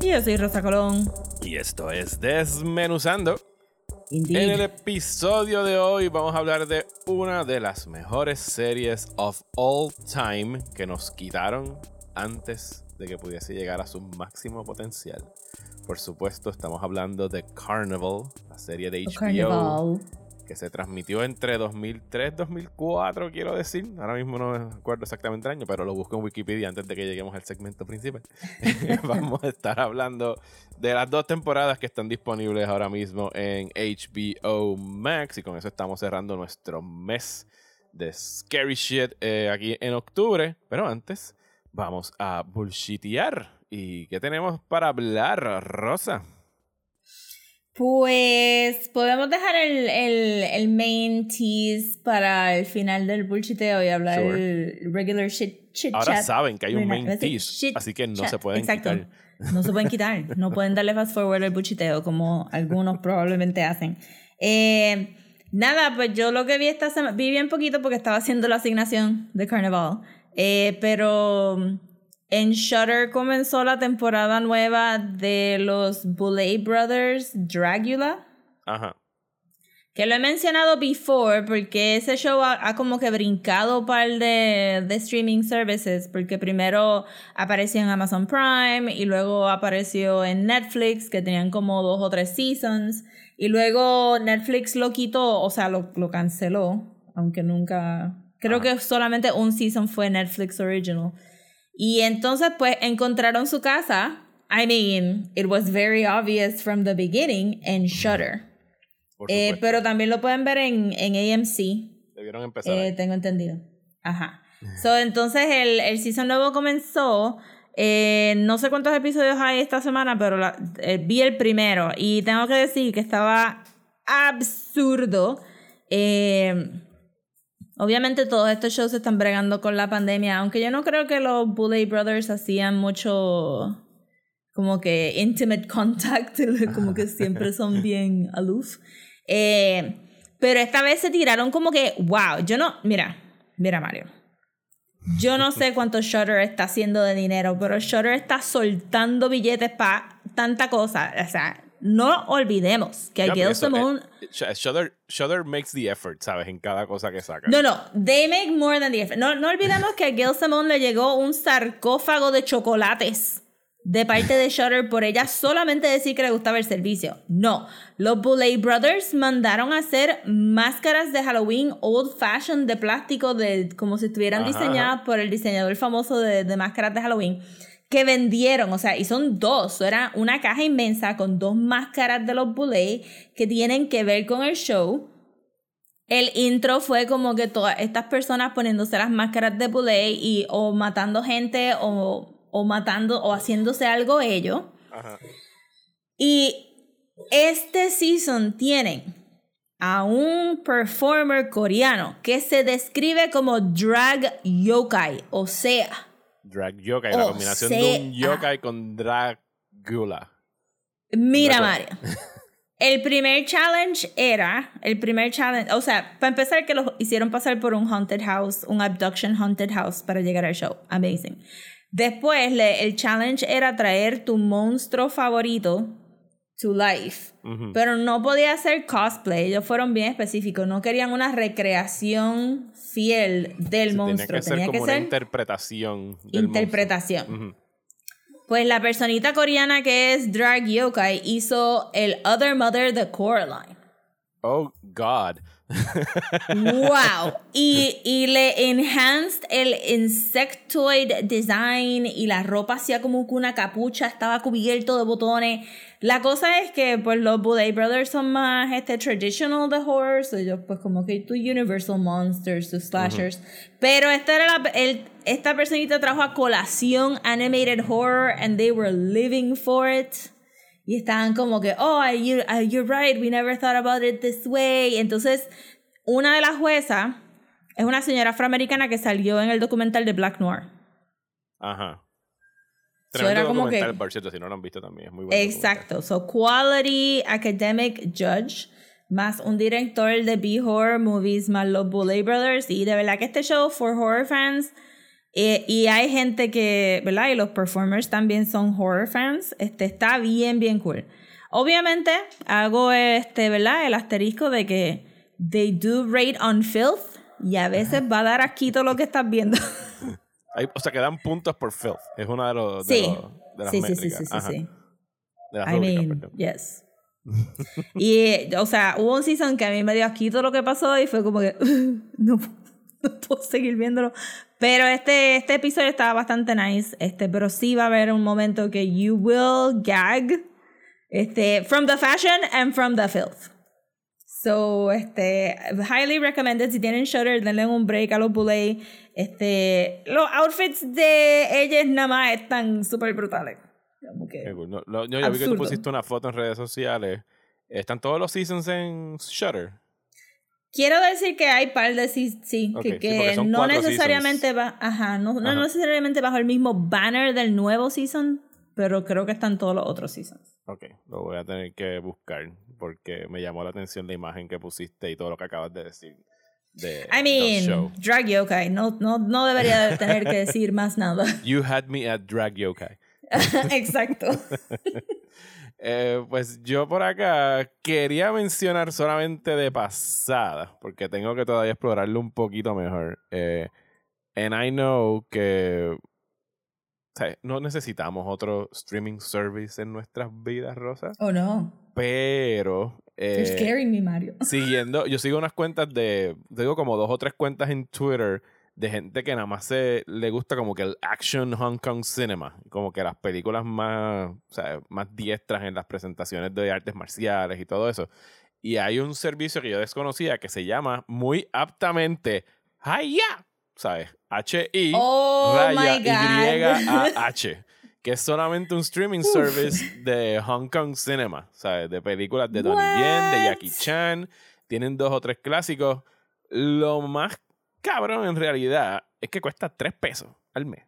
Y yo soy Rosa Colón. y esto es Desmenuzando. Indeed. En el episodio de hoy vamos a hablar de una de las mejores series of all time que nos quitaron antes de que pudiese llegar a su máximo potencial. Por supuesto, estamos hablando de Carnival, la serie de HBO Carnival. Que se transmitió entre 2003 2004, quiero decir. Ahora mismo no me acuerdo exactamente el año, pero lo busco en Wikipedia antes de que lleguemos al segmento principal. Vamos a estar hablando de las dos temporadas que están disponibles ahora mismo en HBO Max. Y con eso estamos cerrando nuestro mes de Scary Shit eh, aquí en octubre. Pero antes, vamos a bullshitear. ¿Y qué tenemos para hablar, Rosa? Pues podemos dejar el, el, el main tease para el final del bullshiteo y hablar Sure. el regular shit, chit Ahora chat. saben que hay un main it. tease, Shit así que no chat. se pueden Exacto. quitar. No se pueden quitar. No pueden darle fast forward al bullshiteo como algunos probablemente hacen. Eh, nada, pues yo lo que vi esta semana, vi bien poquito porque estaba haciendo la asignación de Carnival. Eh, pero en Shutter comenzó la temporada nueva de los Boulet Brothers Dragula. Ajá. Que lo he mencionado before porque ese show ha, ha como que brincado par de, de streaming services porque primero apareció en Amazon Prime y luego apareció en Netflix que tenían como dos o tres seasons y luego Netflix lo quitó, o sea, lo, lo canceló, aunque nunca... Creo que solamente un season fue Netflix Original. Y entonces pues encontraron su casa. I mean, it was very obvious from the beginning en Shutter. Eh, pero también lo pueden ver en, en AMC, Debieron empezar. eh, tengo entendido. Ajá. So, entonces el, el season nuevo comenzó. eh, no sé cuántos episodios hay esta semana, pero la- vi el primero. Y tengo que decir que estaba absurdo. Eh, obviamente todos estos shows están bregando con la pandemia, aunque yo no creo que los Bullet Brothers hacían mucho como que intimate contact, como que siempre son bien aloof. Eh, pero esta vez se tiraron como que, wow, yo no, mira, mira Mario. Yo no sé cuánto Shutter está haciendo de dinero, pero Shutter está soltando billetes para tanta cosa. O sea, no olvidemos que Simone eh, Sh- Shudder, Shudder makes the effort, ¿sabes? En cada cosa que saca. No, no, they make more than the effort. No, no olvidemos que a Gail Simone le llegó un sarcófago de chocolates de parte de Shutter por ella solamente decir que le gustaba el servicio. No, los Boulet Brothers mandaron a hacer máscaras de Halloween old fashion de plástico de como si estuvieran Ajá, diseñadas por el diseñador famoso de, de máscaras de Halloween que vendieron, o sea, y son dos, era una caja inmensa con dos máscaras de los Boulet que tienen que ver con el show. El intro fue como que todas estas personas poniéndose las máscaras de Boulet y o matando gente o, o matando o haciéndose algo ellos. Ajá. Y este season tienen a un performer coreano que se describe como drag yokai, o sea, Drag yokai, la O combinación sea- de un yokai con Dragula. Mira. Mario. El primer challenge era, el primer challenge, o sea, para empezar que los hicieron pasar por un haunted house, un abduction haunted house para llegar al show. Amazing. Después, le- el challenge era traer tu monstruo favorito to life. Pero no podía hacer cosplay, ellos fueron bien específicos, no querían una recreación fiel del monstruo, tenía que ser tenía como que una ser interpretación. del interpretación. monstruo. Pues la personita coreana que es Drag Yokai hizo el Other Mother de Coraline. Oh, God. ¡Wow! Y, y le enhanced el insectoid design y la ropa hacía como que una capucha, estaba cubierto de botones. La cosa es que pues los Boudet Brothers son más este traditional de horror, ellos pues como que tu Universal Monsters, tus slashers. Pero esta era la, el, esta personita trajo a colación animated horror and they were living for it. Y estaban como que, oh, you, you're right, we never thought about it this way. Entonces, una de las juezas es una señora afroamericana que salió en el documental de Black Noir. Ajá. So Tremendo era como que- por cierto, si no lo han visto también. Es muy bueno. Exacto. So, quality academic judge, más un director de B-Horror Movies, más los Bully Brothers. Y de verdad que este show, for horror fans, eh, y hay gente que, ¿verdad? Y los performers también son horror fans. Este está bien, bien cool. Obviamente, hago este, ¿verdad? El asterisco de que they do rate on filth. Y a veces va a dar asquito lo que estás viendo. Hay- o sea, que dan puntos por filth. Es una de, los, de, Sí. los- de las Sí, sí, sí, métricas. sí, sí, Ajá. sí. De las I rúbricas, mean, perdón. yes. y, o sea, hubo un season que a mí me dio asquito lo que pasó y fue como que no, no puedo seguir viéndolo. Pero este, este episodio estaba bastante nice. Este, pero sí va a haber un momento que you will gag. Este, from the fashion and from the filth. So, este, highly recommended. Si tienen Shutter, denle un break a los Bullet. Este, los outfits de ellas nada más están súper brutales. Cool. No, lo- yo, yo vi que tú pusiste una foto en redes sociales. ¿Están todos los seasons en Shutter? Quiero decir que hay par de sí, que, sí, no necesariamente va, ajá, no, no Ajá. necesariamente bajo el mismo banner del nuevo season, pero creo que están todos los otros seasons. Ok, lo voy a tener que buscar porque me llamó la atención la imagen que pusiste y todo lo que acabas de decir. De I del show. mean, drag yokai, no, no, no debería de tener que decir más nada. You had me at Drag Yokai. Exacto. Eh, pues yo por acá quería mencionar solamente de pasada, porque tengo que todavía explorarlo un poquito mejor. Eh, and I know que o sea, no necesitamos otro streaming service en nuestras vidas, Rosa, Oh no. pero You're eh, scaring me, Mario. siguiendo, yo sigo unas cuentas de, digo como dos o tres cuentas en Twitter de gente que nada más se, le gusta como que el action Hong Kong cinema, como que las películas más, o sea, más diestras en las presentaciones de artes marciales y todo eso. Y hay un servicio que yo desconocía que se llama muy aptamente Hiya, ¿sabes? H-I Oh raya. Y-A-H, que es solamente un streaming service de Hong Kong Cinema, ¿sabes? De películas de Donnie Yen, de? Jackie Chan, tienen dos o tres clásicos. Lo más cabrón en realidad es que cuesta tres pesos al mes.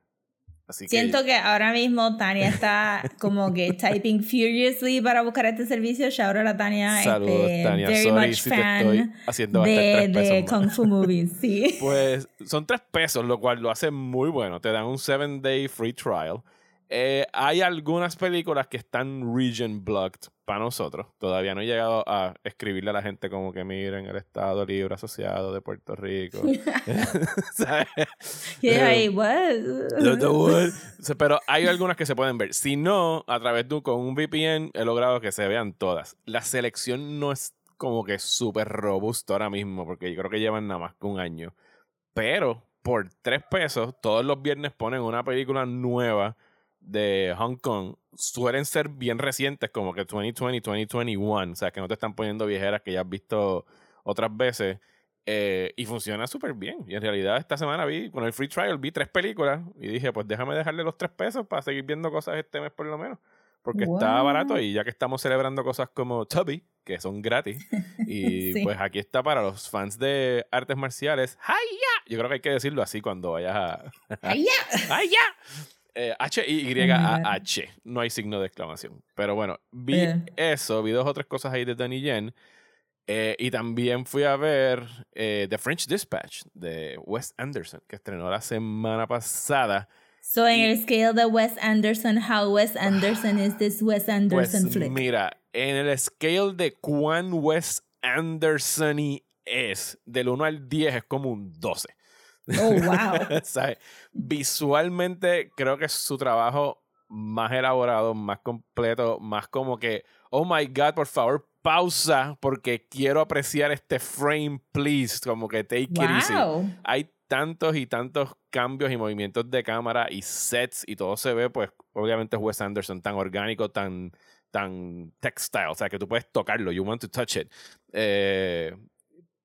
Así que Siento que ahora mismo Tania está como que typing furiously para buscar este servicio. Shout out a Tania. Saludos, este, Tania. Very Sorry much si te fan estoy haciendo de, de. Kung Fu Movies, sí. Pues son tres pesos, lo cual lo hace muy bueno. Te dan un seven day free trial. Eh, hay algunas películas que están region blocked para nosotros. Todavía no he llegado a escribirle a la gente como que miren el Estado Libre Asociado de Puerto Rico. ¿Sabes? Y yo ahí, Eh, what? Pero hay algunas que se pueden ver. Si no, a través de con un VPN he logrado que se vean todas. La selección no es como que súper robusta ahora mismo, porque yo creo que llevan nada más que un año. Pero por tres pesos, todos los viernes ponen una película nueva de Hong Kong. Suelen ser bien recientes, como que 2020, 2021. O sea, que no te están poniendo viejeras que ya has visto otras veces. Eh, y funciona súper bien. Y en realidad esta semana vi, con el free trial, vi tres películas y dije, pues déjame dejarle los tres pesos para seguir viendo cosas este mes por lo menos. Porque está barato y ya que estamos celebrando cosas como Tubby, que son gratis, y Sí. pues aquí está para los fans de artes marciales. ¡Hiya! Yo creo que hay que decirlo así cuando vayas a... Ay, ya. ¡Ay, ya! Eh, H-Y-A-H. No hay signo de exclamación. Pero bueno, vi Eh. eso, vi dos o tres cosas ahí de Donnie Yen. eh, y también fui a ver eh, The French Dispatch de Wes Anderson, que estrenó la semana pasada. So, en el scale de Wes Anderson, how Wes Anderson is this Wes Anderson Pues flick? mira, en el scale de cuán Wes Anderson es, del 1 al 10 es como un 12. Oh, wow. ¿Sabes? Visualmente creo que es su trabajo más elaborado, más completo, más como que, oh my god, por favor, pausa porque quiero apreciar este frame, please. Como que take it easy. wow. Hay tantos y tantos cambios y movimientos de cámara y sets y todo se ve, pues, obviamente es Wes Anderson, tan orgánico, tan, tan textile, o sea, que tú puedes tocarlo, you want to touch it. Eh,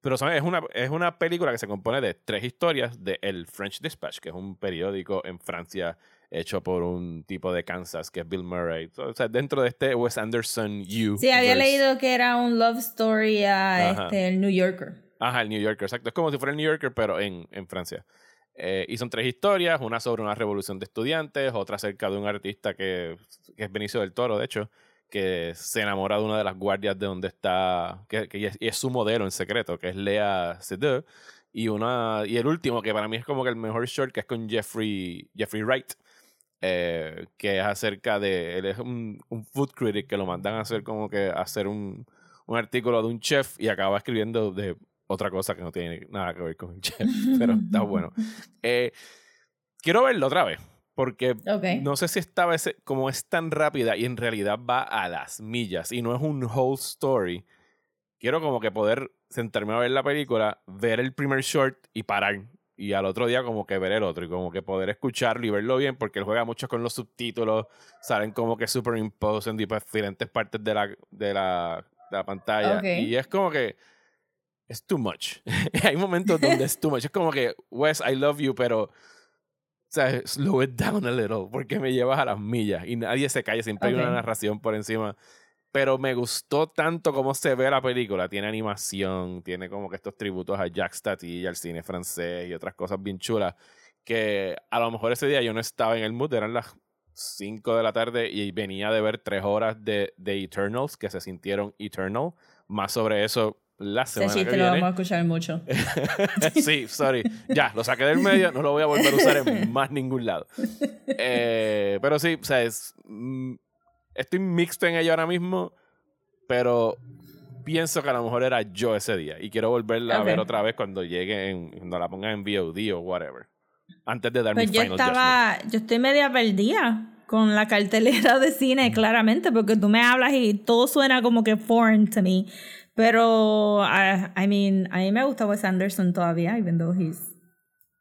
pero ¿sabes? Es, una, es una película que se compone de tres historias de El French Dispatch, que es un periódico en Francia hecho por un tipo de Kansas que es Bill Murray. O sea, dentro de este Wes Anderson U. Sí, había leído que era un love story a Ajá. este, el New Yorker. Ajá, el New Yorker, exacto. Es como si fuera el New Yorker, pero en, en Francia. Eh, y son tres historias, una sobre una revolución de estudiantes, otra acerca de un artista que, que es Benicio del Toro, de hecho, que se enamora de una de las guardias de donde está, que, que es, y es su modelo en secreto, que es Lea Seydoux. Y, una, y el último, que para mí es como que el mejor short, que es con Jeffrey, Jeffrey Wright, eh, que es acerca de, él es un, un food critic que lo mandan a hacer como que hacer un, un artículo de un chef y acaba escribiendo de otra cosa que no tiene nada que ver con el chef, pero está bueno. Eh, quiero verlo otra vez, porque Ok. no sé si esta vez, como es tan rápida y en realidad va a las millas y no es un whole story, quiero como que poder sentarme a ver la película, ver el primer short y parar. Y al otro día como que ver el otro y como que poder escucharlo y verlo bien porque él juega mucho con los subtítulos, salen como que superimposed en diferentes partes de la, de la, de la pantalla. Ok. Y es como que es too much. Hay momentos donde es too much. Es como que, Wes, I love you, pero sea, slow it down a little, porque me llevas a las millas y nadie se calla, siempre hay Ok. una narración por encima. Pero me gustó tanto cómo se ve la película. Tiene animación, tiene como que estos tributos a Jacques Tati, al cine francés y otras cosas bien chulas. Que a lo mejor ese día yo no estaba en el mood, eran las 5 de la tarde y venía de ver tres horas de, de Eternals que se sintieron Eternal. Más sobre eso la Ese semana que chiste lo viene. vamos a escuchar mucho. sí, sorry. Ya, lo saqué del medio, no lo voy a volver a usar en más ningún lado. Eh, pero sí, o sea, es, mm, estoy mixto en ello ahora mismo, pero pienso que a lo mejor era yo ese día y quiero volverla a Ok. ver otra vez cuando llegue, en, cuando la pongan en VOD o whatever. Antes de dar Pues mi yo final judgment. estaba, yo estoy media perdida con la cartelera de cine, claramente, porque tú me hablas y todo suena como que foreign to me. Pero, I, I mean, a mí me gusta Wes Anderson todavía, even though he's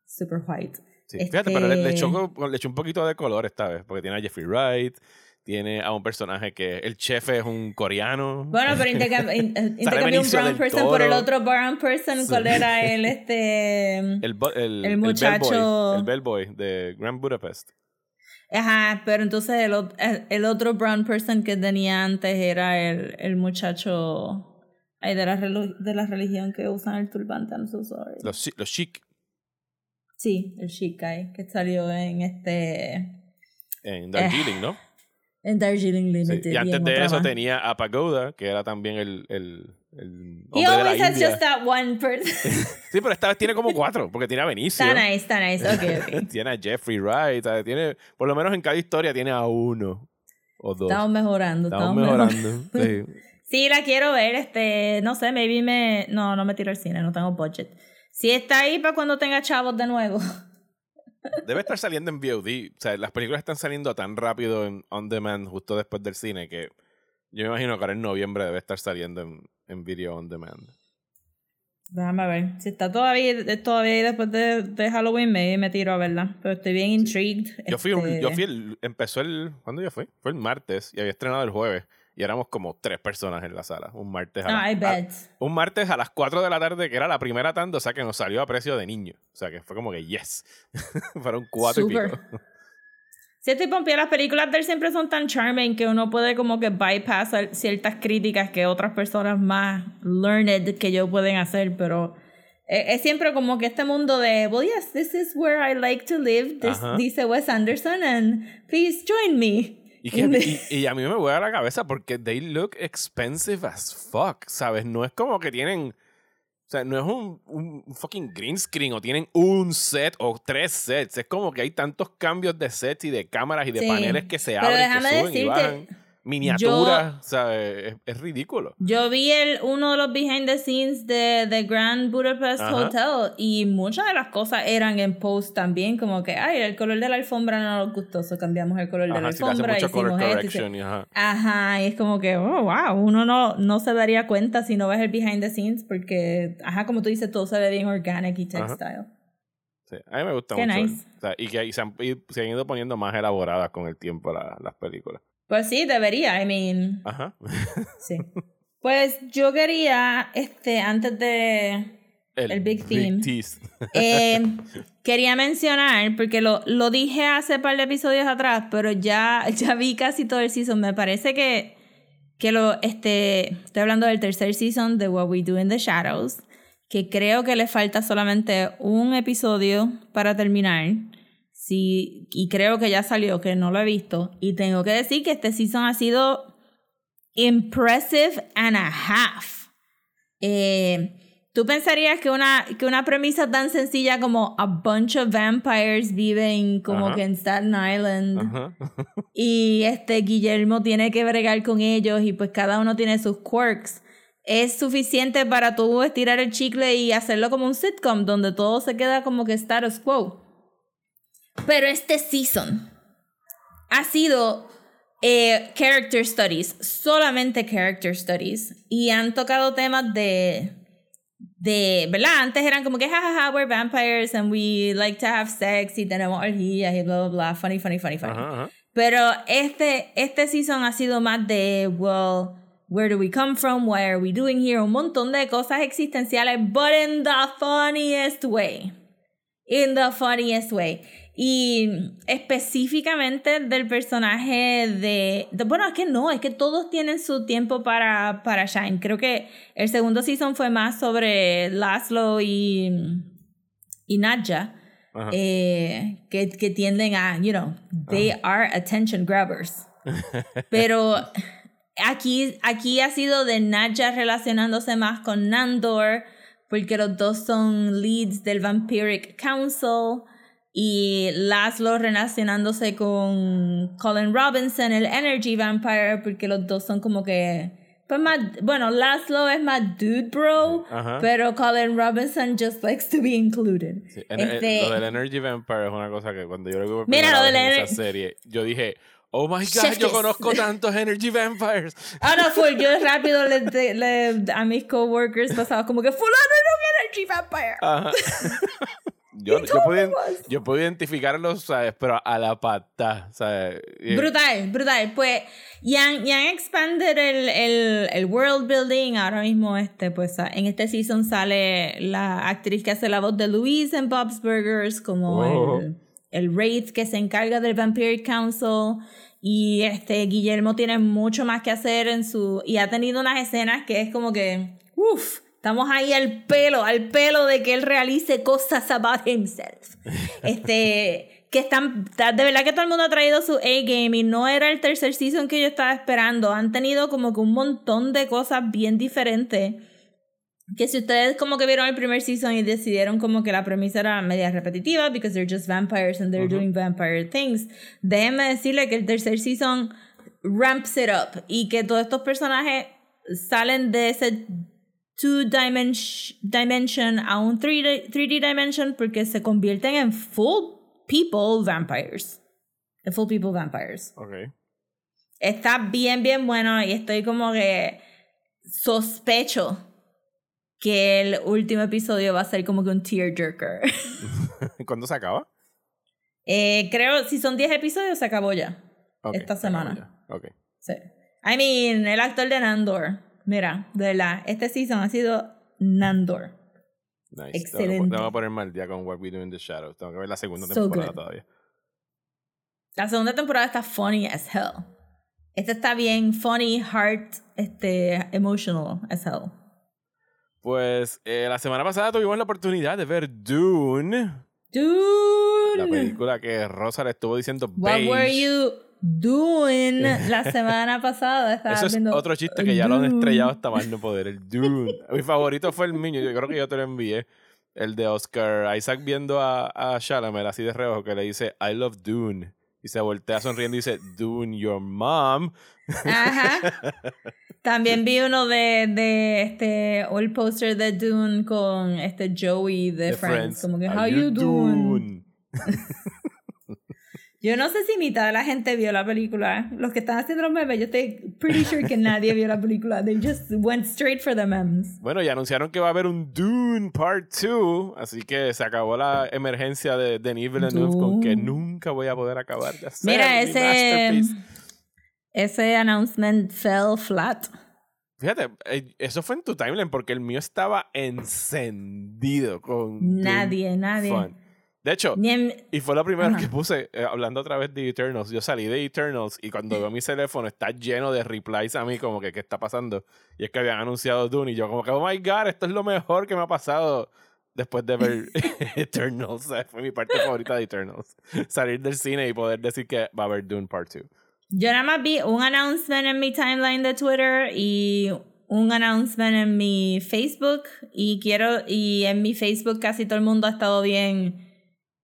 super white. Sí, Fíjate, pero le, le Este- echó, le echó un poquito de color esta vez, porque tiene a Jeffrey Wright, tiene a un personaje que el chef es un coreano. Bueno, pero eh, intercambié un brown person por el Toro. otro brown person. Sí. ¿Cuál era el este? el, bo- el, el muchacho- el bellboy de Grand Budapest. Ajá, pero entonces el, el, el otro brown person que tenía antes era el, el muchacho ay, de, la de la religión que usan el turbante. I'm so sorry. Los, los chic Sí, el Shikai, que salió en este. en Darjeeling, ¿no? En Darjeeling Sí. Limited. Y antes de eso más. tenía a Pagoda, que era también el, el, el He hombre de always la has India. just that one person. Sí, pero esta vez tiene como cuatro, porque tiene a Benicio. está nice, está nice. Ok, ok. tiene a Jeffrey Wright, ¿sabes? tiene, por lo menos en cada historia tiene a uno o dos. Estamos mejorando, Estamos estamos mejorando. mejorando. sí. Sí, la quiero ver, este, no sé, maybe me, no, no me tiro al cine, no tengo budget. Si está ahí para cuando tenga chavos de nuevo. Debe estar saliendo en VOD. O sea, las películas están saliendo tan rápido en on demand justo después del cine que yo me imagino que ahora en noviembre debe estar saliendo en, en video on demand. Déjame ver, si está todavía, todavía ahí después de, de Halloween, maybe me tiro a verla, pero estoy bien intrigued. Yo fui, un- este, yo fui el, empezó el, ¿cuándo yo fui? Fue el martes y había estrenado el jueves y éramos como tres personas en la sala. Un martes a, Ah, I las- a- bet. un martes a las 4 de la tarde que era la primera tanda, o sea que nos salió a precio de niño. O sea que fue como que yes. Fueron cuatro y Super. pico. Si estoy pompía, las películas de él siempre son tan charming que uno puede como que bypassar ciertas críticas que otras personas más learned que yo pueden hacer, pero es, es siempre como que este mundo de, well, yes, this is where I like to live, this- dice Wes Anderson, and please join me. Y, que, y, y a mí me voy a la cabeza porque they look expensive as fuck, ¿sabes? No es como que tienen. O sea, no es un, un fucking green screen o tienen un set o tres sets. Es como que hay tantos cambios de sets y de cámaras y de Sí. paneles que se Pero abren, que suben y decirte, bajan. Miniaturas, ¿sabes? Es, es ridículo. Yo vi el, uno de los behind the scenes de The Grand Budapest Ajá. Hotel y muchas de las cosas eran en post también, como que, ay, el color de la alfombra no nos gustó, so cambiamos el color de la Ajá, si le hace alfombra, mucho color correction y ajá. Ajá, y es como que, oh, wow, uno no, no se daría cuenta si no ves el behind the scenes porque, ajá, como tú dices, todo se ve bien organic y Ajá. textile. Sí, a mí me gusta Qué mucho. nice. O sea, y que y se, han, y se han ido poniendo más elaboradas con el tiempo la- las películas. Pues sí, debería, I mean, Ajá. sí. Pues yo quería, este, antes de, El Big Theme. Tease. Eh, quería mencionar, porque lo, lo dije hace par de episodios atrás, pero ya, ya vi casi todo el season. Me parece que, que lo, este, estoy hablando del tercer season de What We Do in the Shadows, que creo que le falta solamente un episodio para terminar. Sí, y creo que ya salió, que no lo he visto. Y tengo que decir que este season ha sido impressive and a half. Eh, Tú pensarías que una, que una premisa tan sencilla como a bunch of vampires viven como Ajá. que en Staten Island Ajá. y este Guillermo tiene que bregar con ellos y pues cada uno tiene sus quirks. Es suficiente para tú estirar el chicle y hacerlo como un sitcom donde todo se queda como que status quo. Pero este season ha sido eh, character studies, solamente character studies. Y han tocado temas de, de, ¿verdad? Antes eran como que, jajaja, we're vampires and we like to have sex y tenemos orgías y bla, bla, bla, funny, funny, funny, funny. Ajá, ajá. Pero este, este season ha sido más de, well, where do we come from? What are we doing here? Un montón de cosas existenciales, but in the funniest way. In the funniest way. Y específicamente del personaje de, de- Bueno, es que no, es que todos tienen su tiempo para, para Shine. Creo que el segundo season fue más sobre Laszlo y, y Nadja. Eh, que, que tienden a, you know, they are attention grabbers. Pero aquí, aquí ha sido de Nadja relacionándose más con Nandor, porque los dos son leads del Vampiric Council, y Laszlo relacionándose con Colin Robinson, el Energy Vampire, porque los dos son como que... Pues más, bueno, Laszlo es más dude bro, Ajá. pero Colin Robinson just likes to be included. Sí, Este- Lo del Energy Vampire es una cosa que cuando yo lo vi Mira, lo en esa serie, yo dije, oh my god, Chef yo conozco tantos Energy Vampires. Ah, no, full. Yo rápido le, le- le- a mis coworkers pasaba como que fulano era un energy vampire. Ajá. yo, yo, puedo, yo puedo identificarlos, ¿sabes? Pero a la pata, ¿sabes? Brutal, brutal. Pues, y han, y han expanded el, el, el world building. Ahora mismo, este, pues, ah, en este season sale la actriz que hace la voz de Louise en Bob's Burgers, como Oh. el, el Wraith que se encarga del Vampiric Council. Y este, Guillermo tiene mucho más que hacer en su. Y ha tenido unas escenas que es como que. Uff. Estamos ahí al pelo, al pelo de que él realice cosas about himself. Este, que están, de verdad que todo el mundo ha traído su A-game y no era el tercer season que yo estaba esperando. Han tenido como que un montón de cosas bien diferentes. Que si ustedes como que vieron el primer season y decidieron como que la premisa era media repetitiva, because they're just vampires and they're doing vampire things, déjenme decirle que el tercer season ramps it up y que todos estos personajes salen de ese two dimension, dimension a un 3D, 3D dimension porque se convierten en full people vampires. En full people vampires. Ok. Está bien, bien bueno y estoy como que sospecho que el último episodio va a ser como que un tearjerker. ¿Cuándo se acaba? eh, creo, si son 10 episodios, se acabó ya. Ok, Esta semana. ya. Ok. Sí. I mean, el actor de Nandor. Mira, de verdad, este season ha sido Nandor. Nice. Excelente. Tengo que ponerme al día con What We Do in the Shadows. Tengo que ver la segunda So temporada good. todavía. La segunda temporada está funny as hell. Esta está bien funny, heart, este, emotional as hell. Pues eh, la semana pasada tuvimos la oportunidad de ver Dune, Dude, la película que Rosa le estuvo diciendo what beige. were you doing la semana pasada? Estaba Eso es viendo otro chiste que ya lo han Dune. estrellado hasta más no poder. El Dune. Mi favorito fue el niño. Yo creo que yo te lo envié. El de Oscar Isaac viendo a, a Chalamet así de reojo que le dice I love Dune. Y se voltea sonriendo y dice Dune, your mom. Ajá. También vi uno de, de este, o el póster de Dune con este Joey de, Friends. Como que, How how you doing? doing? Yo no sé si mitad de la gente vio la película. Los que están haciendo los memes, yo estoy pretty sure que nadie vio la película. They just went straight for the memes. Bueno, y anunciaron que va a haber un Dune Part 2. Así que se acabó la emergencia de Denis Villeneuve con que nunca voy a poder acabar de hacer Mira, mi ese, ese announcement fell flat. Fíjate, eh, eso fue en tu timeline porque el mío estaba encendido con. Nadie, nadie. Fun. De hecho, y fue lo primero Ajá. que puse, eh, hablando otra vez de Eternals. Yo salí de Eternals y cuando veo mi teléfono está lleno de replies a mí, como que, ¿qué está pasando? Y es que habían anunciado Dune y yo, como que, oh my god, esto es lo mejor que me ha pasado después de ver Eternals. Fue mi parte favorita de Eternals. Salir del cine y poder decir que va a haber Dune Part 2. Yo nada más vi un announcement en mi timeline de Twitter y un announcement en mi Facebook y quiero y en mi Facebook casi todo el mundo ha estado bien.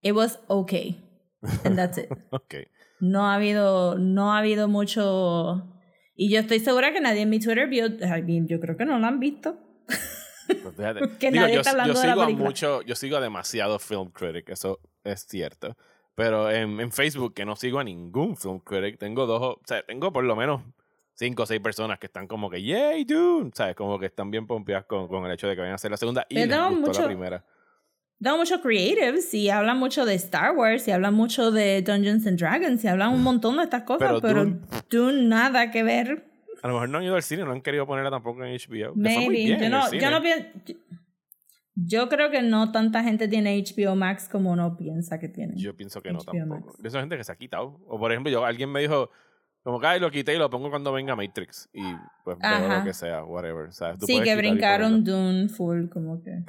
It was okay. And that's it. Ok. No ha habido no ha habido mucho y yo estoy segura que nadie en mi Twitter vio, I mean, yo creo que no lo han visto. Pues. Que Digo, nadie yo, está yo hablando de la sigo a película. mucho, yo sigo a demasiado film critic, eso es cierto. Pero en, en Facebook, que no sigo a ningún film critic, tengo dos, o sea, tengo por lo menos cinco o seis personas que están como que, yay, dude, ¿sabes? Como que están bien pompeadas con, con el hecho de que vayan a hacer la segunda y les gustó mucho- la primera. Da mucho creatives y hablan mucho de Star Wars y hablan mucho de Dungeons and Dragons y hablan un montón de estas cosas, Pero pero, Dune- Dune nada que ver. A lo mejor no han ido al cine, no han querido ponerla tampoco en HBO. muy Maybe. bien Yo no, yo no pienso. Yo creo que no tanta gente tiene HBO Max como uno piensa que tiene. Yo pienso que no HBO tampoco. Esa gente que se ha quitado. O por ejemplo, yo, alguien me dijo, como que "Ay, lo quité y lo pongo cuando venga Matrix. Y pues veo lo que sea, whatever. O sea, tú sí, que brincaron. Dune full, como que.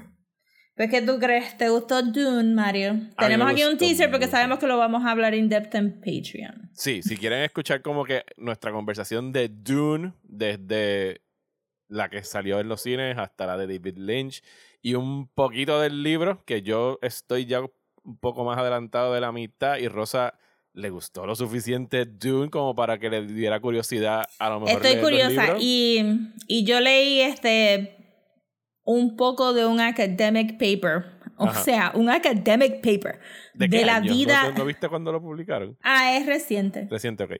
Pues, ¿qué tú crees? ¿Te gustó Dune, Mario? Tenemos aquí un teaser porque sabemos que lo vamos a hablar in depth en Patreon. Sí, si quieren escuchar como que nuestra conversación de Dune, desde la que salió en los cines hasta la de David Lynch, y un poquito del libro, que yo estoy ya un poco más adelantado de la mitad, y Rosa le gustó lo suficiente Dune como para que le diera curiosidad a lo mejor. Estoy curiosa y, y yo leí este un poco de un academic paper, o Ajá. sea, un academic paper ¿De, de, qué la año? ¿No- vida. ¿No, no viste cuando lo publicaron? Ah, es reciente. Reciente, ok.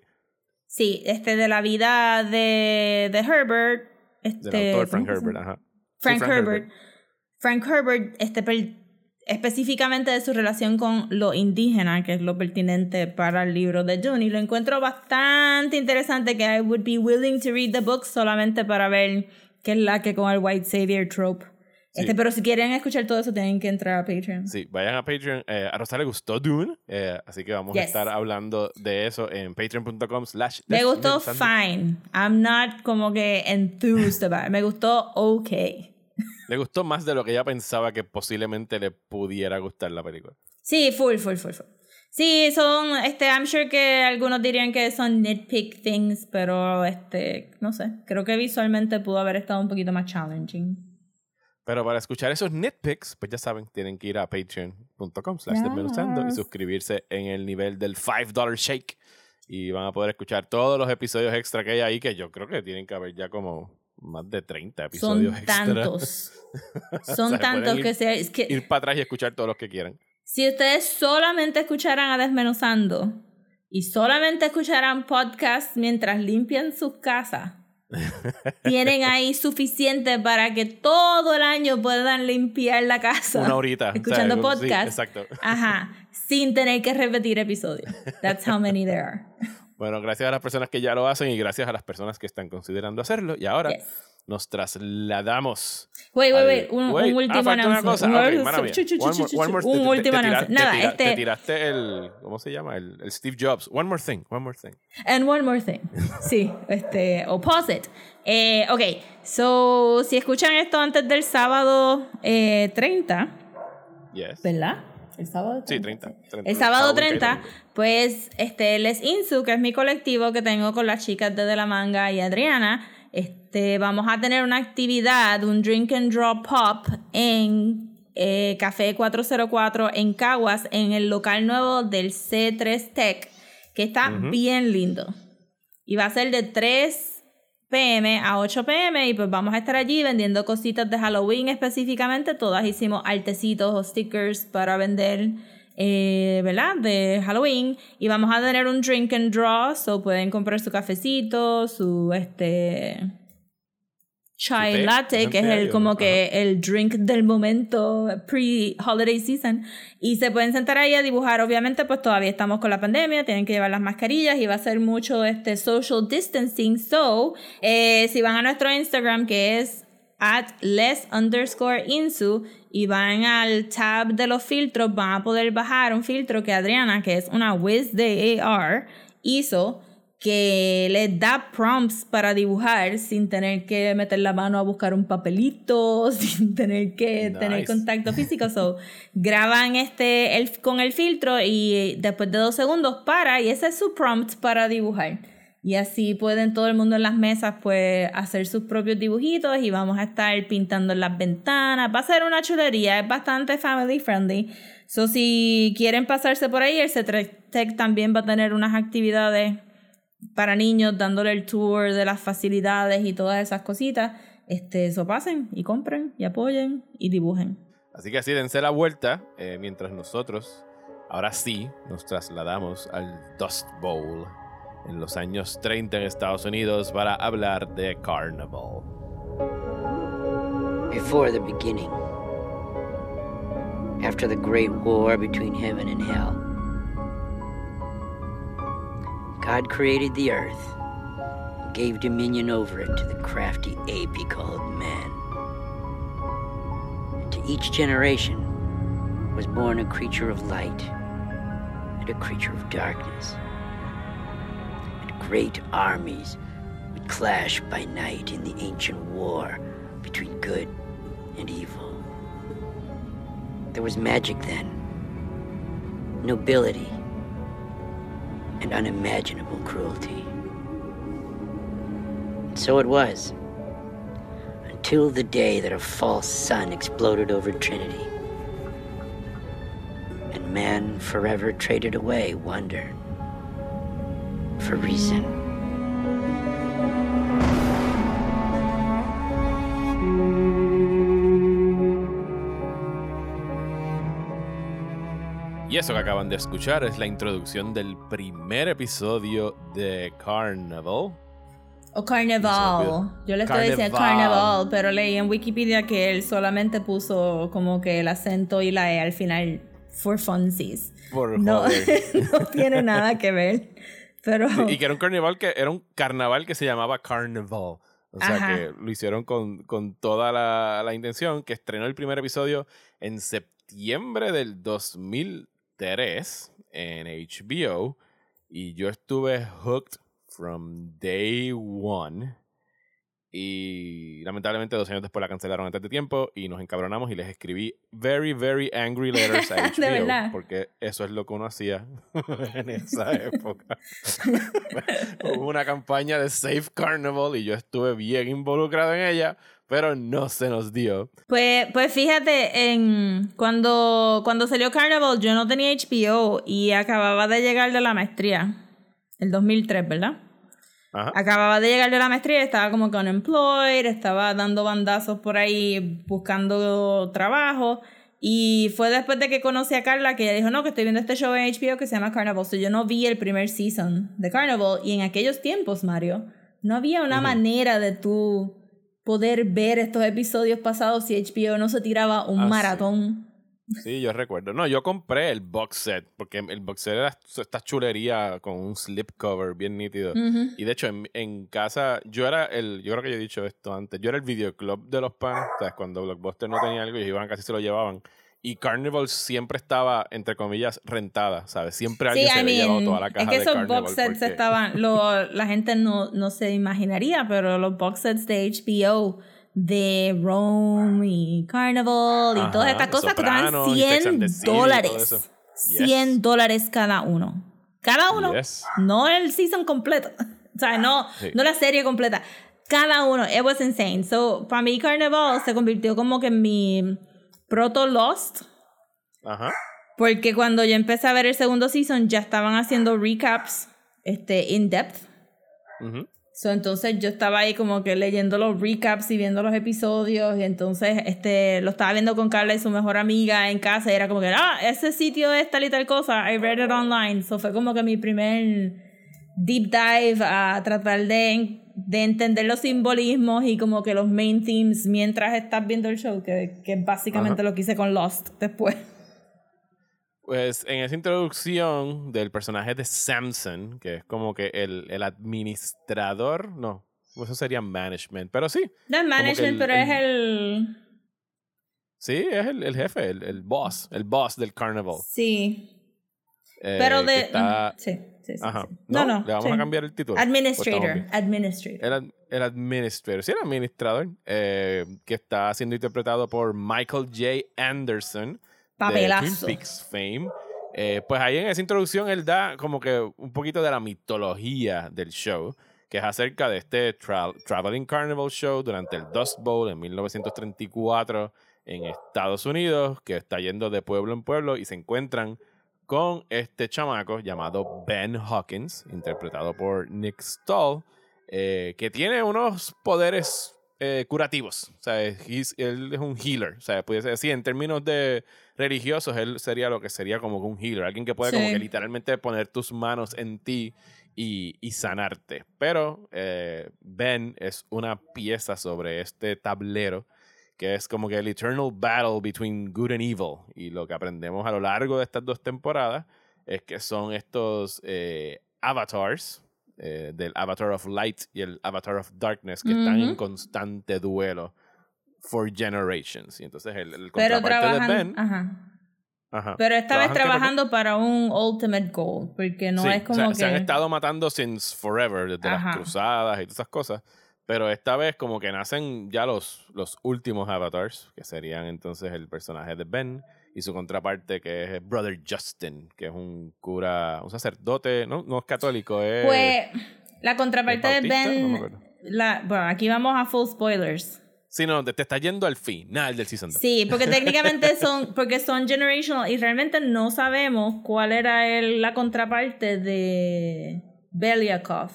Sí, este de la vida de, de Herbert. Del Este, autor Frank ¿cómo se Herbert, ajá. Sí, Frank, Herbert. Frank Herbert, este, per- específicamente de su relación con lo indígena, que es lo pertinente para el libro de Dune. Y lo encuentro bastante interesante que I would be willing to read the book solamente para ver qué es la que con el White Savior trope. Este, Sí. pero si quieren escuchar todo eso, tienen que entrar a Patreon. Sí, vayan a Patreon. Eh, a Rosa le gustó Dune, eh, así que vamos a estar hablando de eso en patreon.com slash Me gustó fine. I'm not como que enthused about it. Me gustó okay. Le gustó más de lo que ella pensaba que posiblemente le pudiera gustar la película. Sí, full, full, full, full. Sí, son, este, I'm sure que algunos dirían que son nitpick things, pero este, no sé, creo que visualmente pudo haber estado un poquito más challenging. Pero para escuchar esos nitpicks, pues ya saben, tienen que ir a patreon.com slash desmenuzando y Yes. suscribirse en el nivel del $5 shake. Y van a poder escuchar todos los episodios extra que hay ahí, que yo creo que tienen que haber ya como más de 30 episodios Son extra. tantos. Son sea, tantos ir- que, se, es que Ir para atrás y escuchar todos los que quieran. Si ustedes solamente escucharan a Desmenuzando y solamente escucharan podcasts mientras limpian sus casas, tienen ahí suficiente para que todo el año puedan limpiar la casa. Una horita. Escuchando sí, podcast. exacto. Ajá, sin tener que repetir episodios. That's how many there are. Bueno, gracias a las personas que ya lo hacen y gracias a las personas que están considerando hacerlo. Y ahora Yes. nos trasladamos. Wait, wait, wait, un, Wait, un último ah, una cosa. Un, te- te- último te te Nada, Te este. tiraste el. ¿Cómo se llama? El, el Steve Jobs. One more thing. One more thing. And one more thing. Sí, este, opposite. Eh, ok, so, si escuchan esto antes del sábado eh, 30, Yes. ¿verdad? El sábado Sí, 30. 30. El sábado que hay 30, domingo. pues este Les Insu, que es mi colectivo que tengo con las chicas de De la Manga y Adriana, este, vamos a tener una actividad, un drink and draw pop en eh, Café 404 en Caguas, en el local nuevo del C3 Tech, que está bien lindo. Y va a ser de 3 pm a 8 pm y pues vamos a estar allí vendiendo cositas de Halloween específicamente. Todas hicimos artecitos o stickers para vender, eh, ¿verdad? De Halloween. Y vamos a tener un drink and draw, so pueden comprar su cafecito, su este chai té, latte, que es el como ajá. que el drink del momento pre-holiday season. Y se pueden sentar ahí a dibujar. Obviamente, pues todavía estamos con la pandemia, tienen que llevar las mascarillas y va a ser mucho este social distancing. So, eh, si van a nuestro Instagram, que es at les underscore insu y van al tab de los filtros, van a poder bajar un filtro que Adriana, que es una whiz de AR, hizo que les da prompts para dibujar sin tener que meter la mano a buscar un papelito, sin tener que tener Nice. contacto físico. So, graban este el, con el filtro y después de dos segundos para y ese es su prompt para dibujar. Y así pueden todo el mundo en las mesas pues hacer sus propios dibujitos y vamos a estar pintando en las ventanas. Va a ser una chulería, es bastante family friendly. So si quieren pasarse por ahí, el CETREC también va a tener unas actividades para niños dándole el tour de las facilidades y todas esas cositas. Este, eso pasen y compren y apoyen y dibujen. Así que así dense la vuelta eh, mientras nosotros, ahora sí, nos trasladamos al Dust Bowl en los años 30 en Estados Unidos para hablar de Carnival. Before the beginning, after the great war between heaven and hell, God created the earth gave dominion over it to the crafty ape he called man. And to each generation was born a creature of light and a creature of darkness. And great armies would clash by night in the ancient war between good and evil. There was magic then, nobility, and unimaginable cruelty. And so it was, until the day that a false sun exploded over Trinity, and man forever traded away wonder for reason. Y eso que acaban de escuchar es la introducción del primer episodio de Carnival. O Carnival. Yo le estoy diciendo Carnival. Pero leí en Wikipedia que él solamente puso como que el acento y la E al final for funsies. Por No, no tiene nada que ver. Pero Y que era un carnaval que era un carnaval que se llamaba Carnival. O sea Ajá. que lo hicieron con, con toda la, la intención, que estrenó el primer episodio en septiembre del 2003 en HBO. Y yo estuve hooked from day one. Y lamentablemente dos años después la cancelaron antes de tiempo y nos encabronamos y les escribí very, very angry letters a HBO. porque eso es lo que uno hacía en esa época. Hubo una campaña de Safe Carnival y yo estuve bien involucrado en ella, pero no se nos dio. Pues, pues fíjate, en, cuando, cuando salió Carnival yo no tenía HBO y acababa de llegar de la maestría. El 2003, ¿verdad? Ajá. Acababa de llegar de la maestría, estaba como que unemployed, estaba dando bandazos por ahí buscando trabajo. Y fue después de que conocí a Carla que ella dijo, no, que estoy viendo este show en HBO que se llama Carnival. So yo no vi el primer season de Carnival. Y en aquellos tiempos, Mario, no había una Ujú. manera de tú poder ver estos episodios pasados si HBO no se tiraba un Ah, maratón. Sí, yo recuerdo. No, yo compré el box set, porque el box set era esta chulería con un slipcover bien nítido. Y de hecho, en, en casa, yo era el, yo creo que yo he dicho esto antes, yo era el videoclub de los panes, ¿sabes? Cuando Blockbuster no tenía algo, ellos iban casi se lo llevaban. Y Carnival siempre estaba, entre comillas, rentada, ¿sabes? Siempre alguien Sí, se I había llevado toda la caja es que de esos box sets porque- estaban, lo, la gente no, no se imaginaría, pero los box sets de HBO de Rome y Carnival y todas estas cosas costaban y Sex 100 and the City y todo dólares. Yes. 100 dólares cada uno. Cada uno. Yes. No el season completo. O sea, no, Sí. no la serie completa. Cada uno. It was insane. So, para mí Carnival se convirtió como que en mi proto Lost. Ajá. Porque cuando yo empecé a ver el segundo season ya estaban haciendo recaps este, in depth. Ujú. So, entonces yo estaba ahí como que leyendo los recaps y viendo los episodios y entonces este lo estaba viendo con Carla y su mejor amiga en casa y era como que, ah, ese sitio es tal y tal cosa, I read it online. So fue como que mi primer deep dive a tratar de, de entender los simbolismos y como que los main themes mientras estás viendo el show, que, que básicamente lo que hice con Lost después. Pues en esa introducción del personaje de Samson, que es como que el, el administrador, no, eso sería management, pero sí. No es management, el- pero es el... Sí, es el, el jefe, el, el boss, el boss del carnival. Sí, eh, pero que de... está- Sí, sí, sí. Ajá. No, No, no. le vamos sí. a cambiar el título. ¿O estamos Administrator, bien? administrator. El, el administrador, sí, el administrador, eh, que está siendo interpretado por Michael J. Anderson, de Papelazo. Twin Peaks fame. Eh, pues ahí en esa introducción él da como que un poquito de la mitología del show, que es acerca de este tra- Traveling Carnival Show durante el Dust Bowl en 1934 en Estados Unidos, que está yendo de pueblo en pueblo y se encuentran con este chamaco llamado Ben Hawkins, interpretado por Nick Stahl, eh, que tiene unos poderes eh, curativos. O sea, he's- él es un healer. O sea, pudiese decir, en términos de religiosos, él sería lo que sería como un healer. Alguien que puede como que literalmente poner tus manos en ti y, y sanarte. Pero eh, Ben es una pieza sobre este tablero que es como que el eternal battle between good and evil. Y lo que aprendemos a lo largo de estas dos temporadas es que son estos eh, avatars, eh, del Avatar of Light y el Avatar of Darkness, que están en constante duelo for generations. Y entonces el, el Pero contraparte de. Ben... Ajá. ajá, Pero esta vez trabajando para un ultimate goal, porque no Sí, es o como sea, que... se han estado matando since forever, desde Ajá. las cruzadas y todas esas cosas. Pero esta vez como que nacen ya los, los últimos avatars, que serían entonces el personaje de Ben y su contraparte que es Brother Justin, que es un cura, un sacerdote, no, no es católico, es... Pues la contraparte de? No Ben... la, bueno, aquí vamos a full spoilers. Sí, no, te, te está yendo al final del season 2. Sí, porque técnicamente son, porque son generational y realmente no sabemos cuál era el, la contraparte de Beliakov.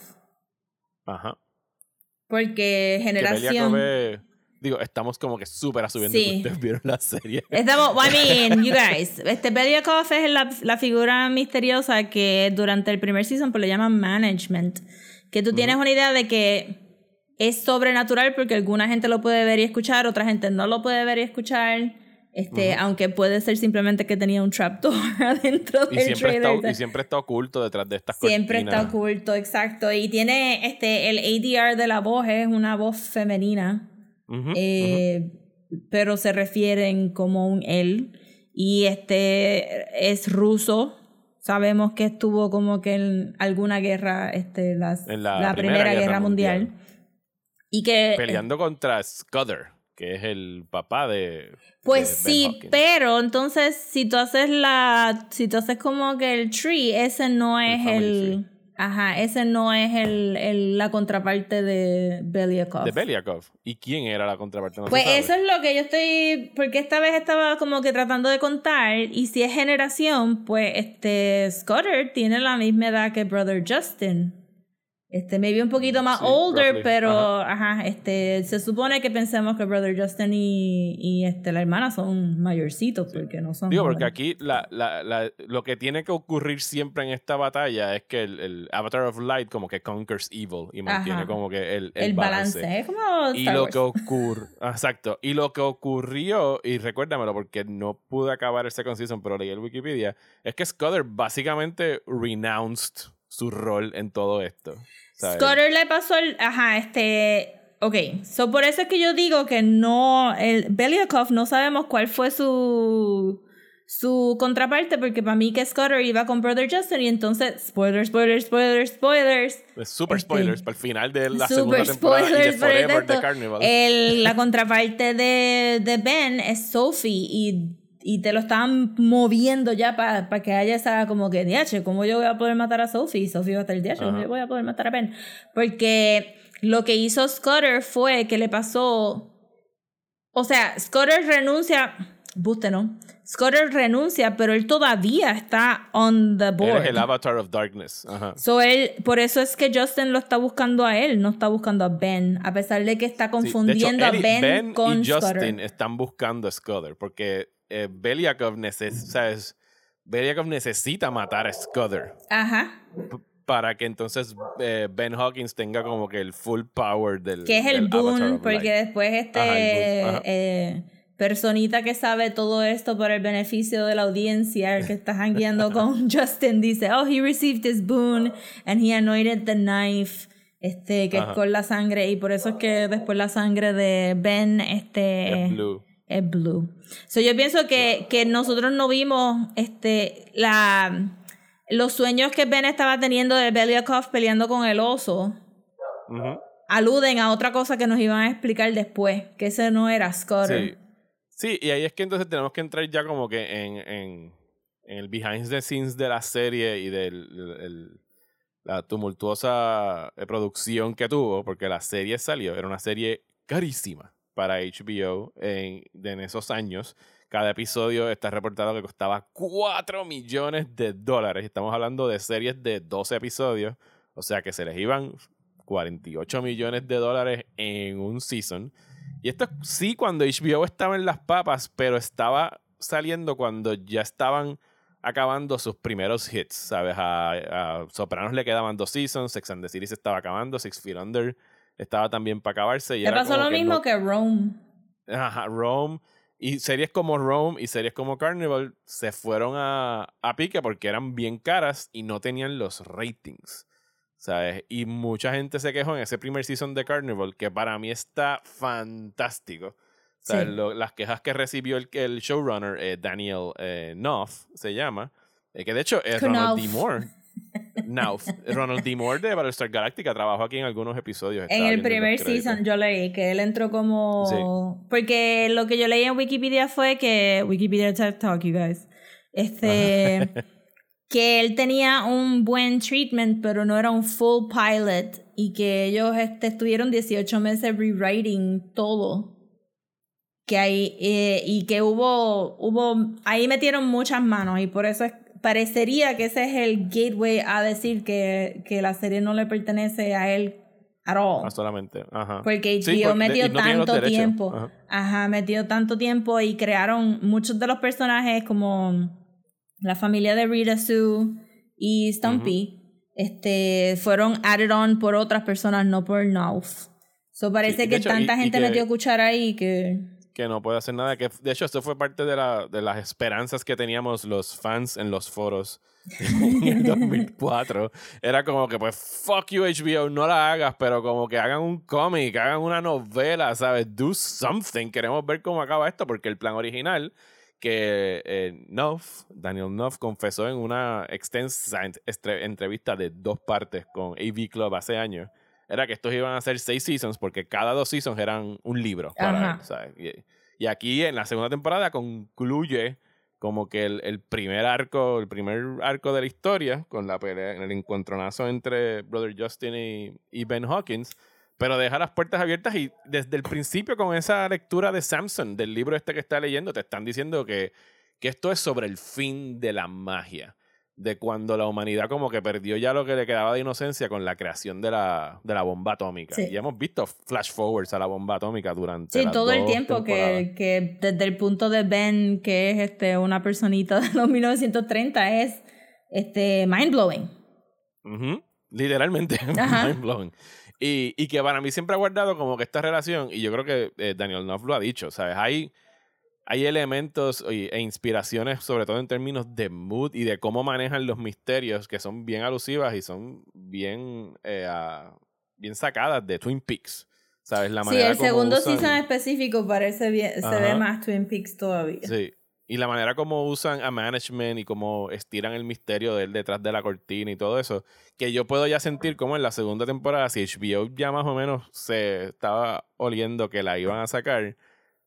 Ajá. Porque Que generación... Es- Digo, estamos como que súper asumiendo Sí. que ustedes vieron la serie. Estamos, I mean, you guys, este Beliakov es la, la figura misteriosa que durante el primer season pues le llaman management. Que tú tienes una idea de que es sobrenatural porque alguna gente lo puede ver y escuchar, otra gente no lo puede ver y escuchar. Este, aunque puede ser simplemente que tenía un trapdoor adentro Y del siempre, trailer. está, y siempre está oculto detrás de estas Siempre está oculto, exacto. Y tiene este, el ADR de la voz es una voz femenina. Eh, pero se refieren como un él. Y este es ruso. Sabemos que estuvo como que en alguna guerra, este, las- En la, la Primera, Primera Guerra, Guerra Mundial. Mundial. Y que... peleando contra Scudder, que es el papá de. Pues de sí, pero entonces si tú haces la, si tú haces como que el tree, ese no es el, ajá, ese no es el, el- la contraparte de Beliakov. De Beliakov. ¿Y quién era la contraparte? No Pues eso es lo que yo estoy, porque esta vez estaba como que tratando de contar, y si es generación, pues este Scudder tiene la misma edad que Brother Justin. Este, maybe un poquito más Sí, older, roughly. pero ajá. este, se supone que pensemos que Brother Justin y, y este, la hermana son mayorcitos, porque no son Digo, porque aquí la, la, la- lo que tiene que ocurrir siempre en esta batalla es que el, el Avatar of Light como que conquers evil y mantiene Ajá. como que el, el, el balance. Es como Y Star lo Wars. que ocurre, exacto, y lo que ocurrió, y recuérdamelo porque no pude acabar el second season, pero leí el Wikipedia, es que Scudder básicamente renounced su rol en todo esto. ¿sabes? Scudder le pasó el. Ajá, este. Ok, so por eso es que yo digo que no. El Beliakov no sabemos cuál fue su. Su contraparte, porque para mí que Scudder iba con Brother Justin y entonces. Spoilers, spoilers, spoilers, spoilers. Es super Este, spoilers para el final de la segunda temporada y de spoilers, pero Forever de Carnival. El- la contraparte de, de Ben es Sophie y, y te lo estaban moviendo ya para que haya esa como que, diache, ¿cómo yo voy a poder matar a Sophie? Y Sophie va a estar, diache, ¿cómo yo voy a poder matar a Ben? Porque lo que hizo Scudder fue que le pasó... O sea, Scudder renuncia... Buste, ¿no? Scudder renuncia, pero él todavía está on the board. Eres el Avatar of Darkness. Ajá. So él, por eso es que Justin lo está buscando a él, no está buscando a Ben, a pesar de que está Sí, confundiendo de hecho, a Ben, con y Justin Scudder. están buscando a Scudder porque eh, Beliakov, neces- ¿sabes? Beliakov necesita matar a Scudder. Ajá. Para que entonces eh, Ben Hawkins tenga como que el full power del. Que es el boon, porque Light. después este Ajá, eh, personita que sabe todo esto por el beneficio de la audiencia, el que está jangueando con Justin, dice, oh, he received his boon and he anointed the knife, este, que Ajá. es con la sangre, y por eso es que después la sangre de Ben, este... Es blue. Es blue. So, yo pienso que, que nosotros no vimos este la los sueños que Ben estaba teniendo de Belyakov peleando con el oso aluden a otra cosa que nos iban a explicar después, que ese no era. Sí. Sí, y ahí es que entonces tenemos que entrar ya como que en, en, en el behind the scenes de la serie y de la tumultuosa eh, producción que tuvo, porque la serie salió, era una serie carísima para HBO en, esos años. Cada episodio está reportado que costaba 4 millones de dólares. Estamos hablando de series de 12 episodios, o sea que se les iban 48 millones de dólares en un season. Y esto sí cuando HBO estaba en las papas, pero estaba saliendo cuando ya estaban acabando sus primeros hits, ¿sabes? A, a Sopranos le quedaban dos seasons, Sex and the City se estaba acabando, Six Feet Under estaba también para acabarse. Y era pasó lo mismo no- que Rome. Ajá, Rome. Y series como Rome y series como Carnival se fueron a, a pique porque eran bien caras y no tenían los ratings. ¿Sabes? Y mucha gente se quejó en ese primer season de Carnival, que para mí está fantástico. ¿Sabes? Sí. Lo- las quejas que recibió el, el showrunner, eh, Daniel eh, Knopf, se llama, eh, que de hecho es Ronald D. Moore. Knopf. Ronald D. Moore de Battlestar Galactica trabajó aquí en algunos episodios. En el primer season yo leí que él entró como... Porque lo que yo leí en Wikipedia fue que... Wikipedia TED Talk, you guys. Este... que él tenía un buen treatment, pero no era un full pilot. Y que ellos este, estuvieron 18 meses rewriting todo. Que ahí... eh, y que hubo... hubo Ahí metieron muchas manos. Y por eso es- parecería que ese es el gateway a decir que, que la serie no le pertenece a él at all. Ah, solamente. Ajá. Porque HBO Sí, porque- metió no tanto tiempo. Ajá. Ajá. metió tanto tiempo y crearon muchos de los personajes como la familia de Rita Sue y Stumpy. Este fueron added on por otras personas, no por Knopf. So parece Sí, que hecho, tanta y- y gente que- metió cuchara ahí que. Que no puede hacer nada. Que, de hecho, esto fue parte de, la, de las esperanzas que teníamos los fans en los foros en el 2004. Era como que, pues, fuck you, HBO, no la hagas, pero como que hagan un cómic, hagan una novela, ¿sabes? Do something. Queremos ver cómo acaba esto, porque el plan original que eh, Daniel Knopf, confesó en una extensa entrevista de dos partes con AV Club hace años, era que estos iban a ser seis seasons porque cada dos seasons eran un libro para Ajá. él, ¿sabes? Y, y aquí en la segunda temporada concluye como que el, el primer arco, el primer arco de la historia con la pelea, el encontronazo entre Brother Justin y, y Ben Hawkins, pero deja las puertas abiertas y desde el principio con esa lectura de Samson, del libro este que está leyendo, te están diciendo que, que esto es sobre el fin de la magia, de cuando la humanidad como que perdió ya lo que le quedaba de inocencia con la creación de la, de la bomba atómica. Sí. Y hemos visto flash forwards a la bomba atómica durante Sí, las todo el tiempo que, que desde el punto de Ben, que es este una personita de los 1930, es este mind blowing. Ujú, Literalmente, Ajá. mind blowing. Y, y que para mí siempre ha guardado como que esta relación, y yo creo que eh, Daniel Knopf lo ha dicho, ¿sabes? Hay, hay elementos e inspiraciones, sobre todo en términos de mood y de cómo manejan los misterios, que son bien alusivas y son bien, eh, ah, bien sacadas de Twin Peaks. ¿Sabes? La Sí, manera el como segundo usan- season específico parece bien, se ve más Twin Peaks todavía. Sí. Y la manera como usan a management y cómo estiran el misterio de él detrás de la cortina y todo eso, que yo puedo ya sentir como en la segunda temporada, si HBO ya más o menos se estaba oliendo que la iban a sacar,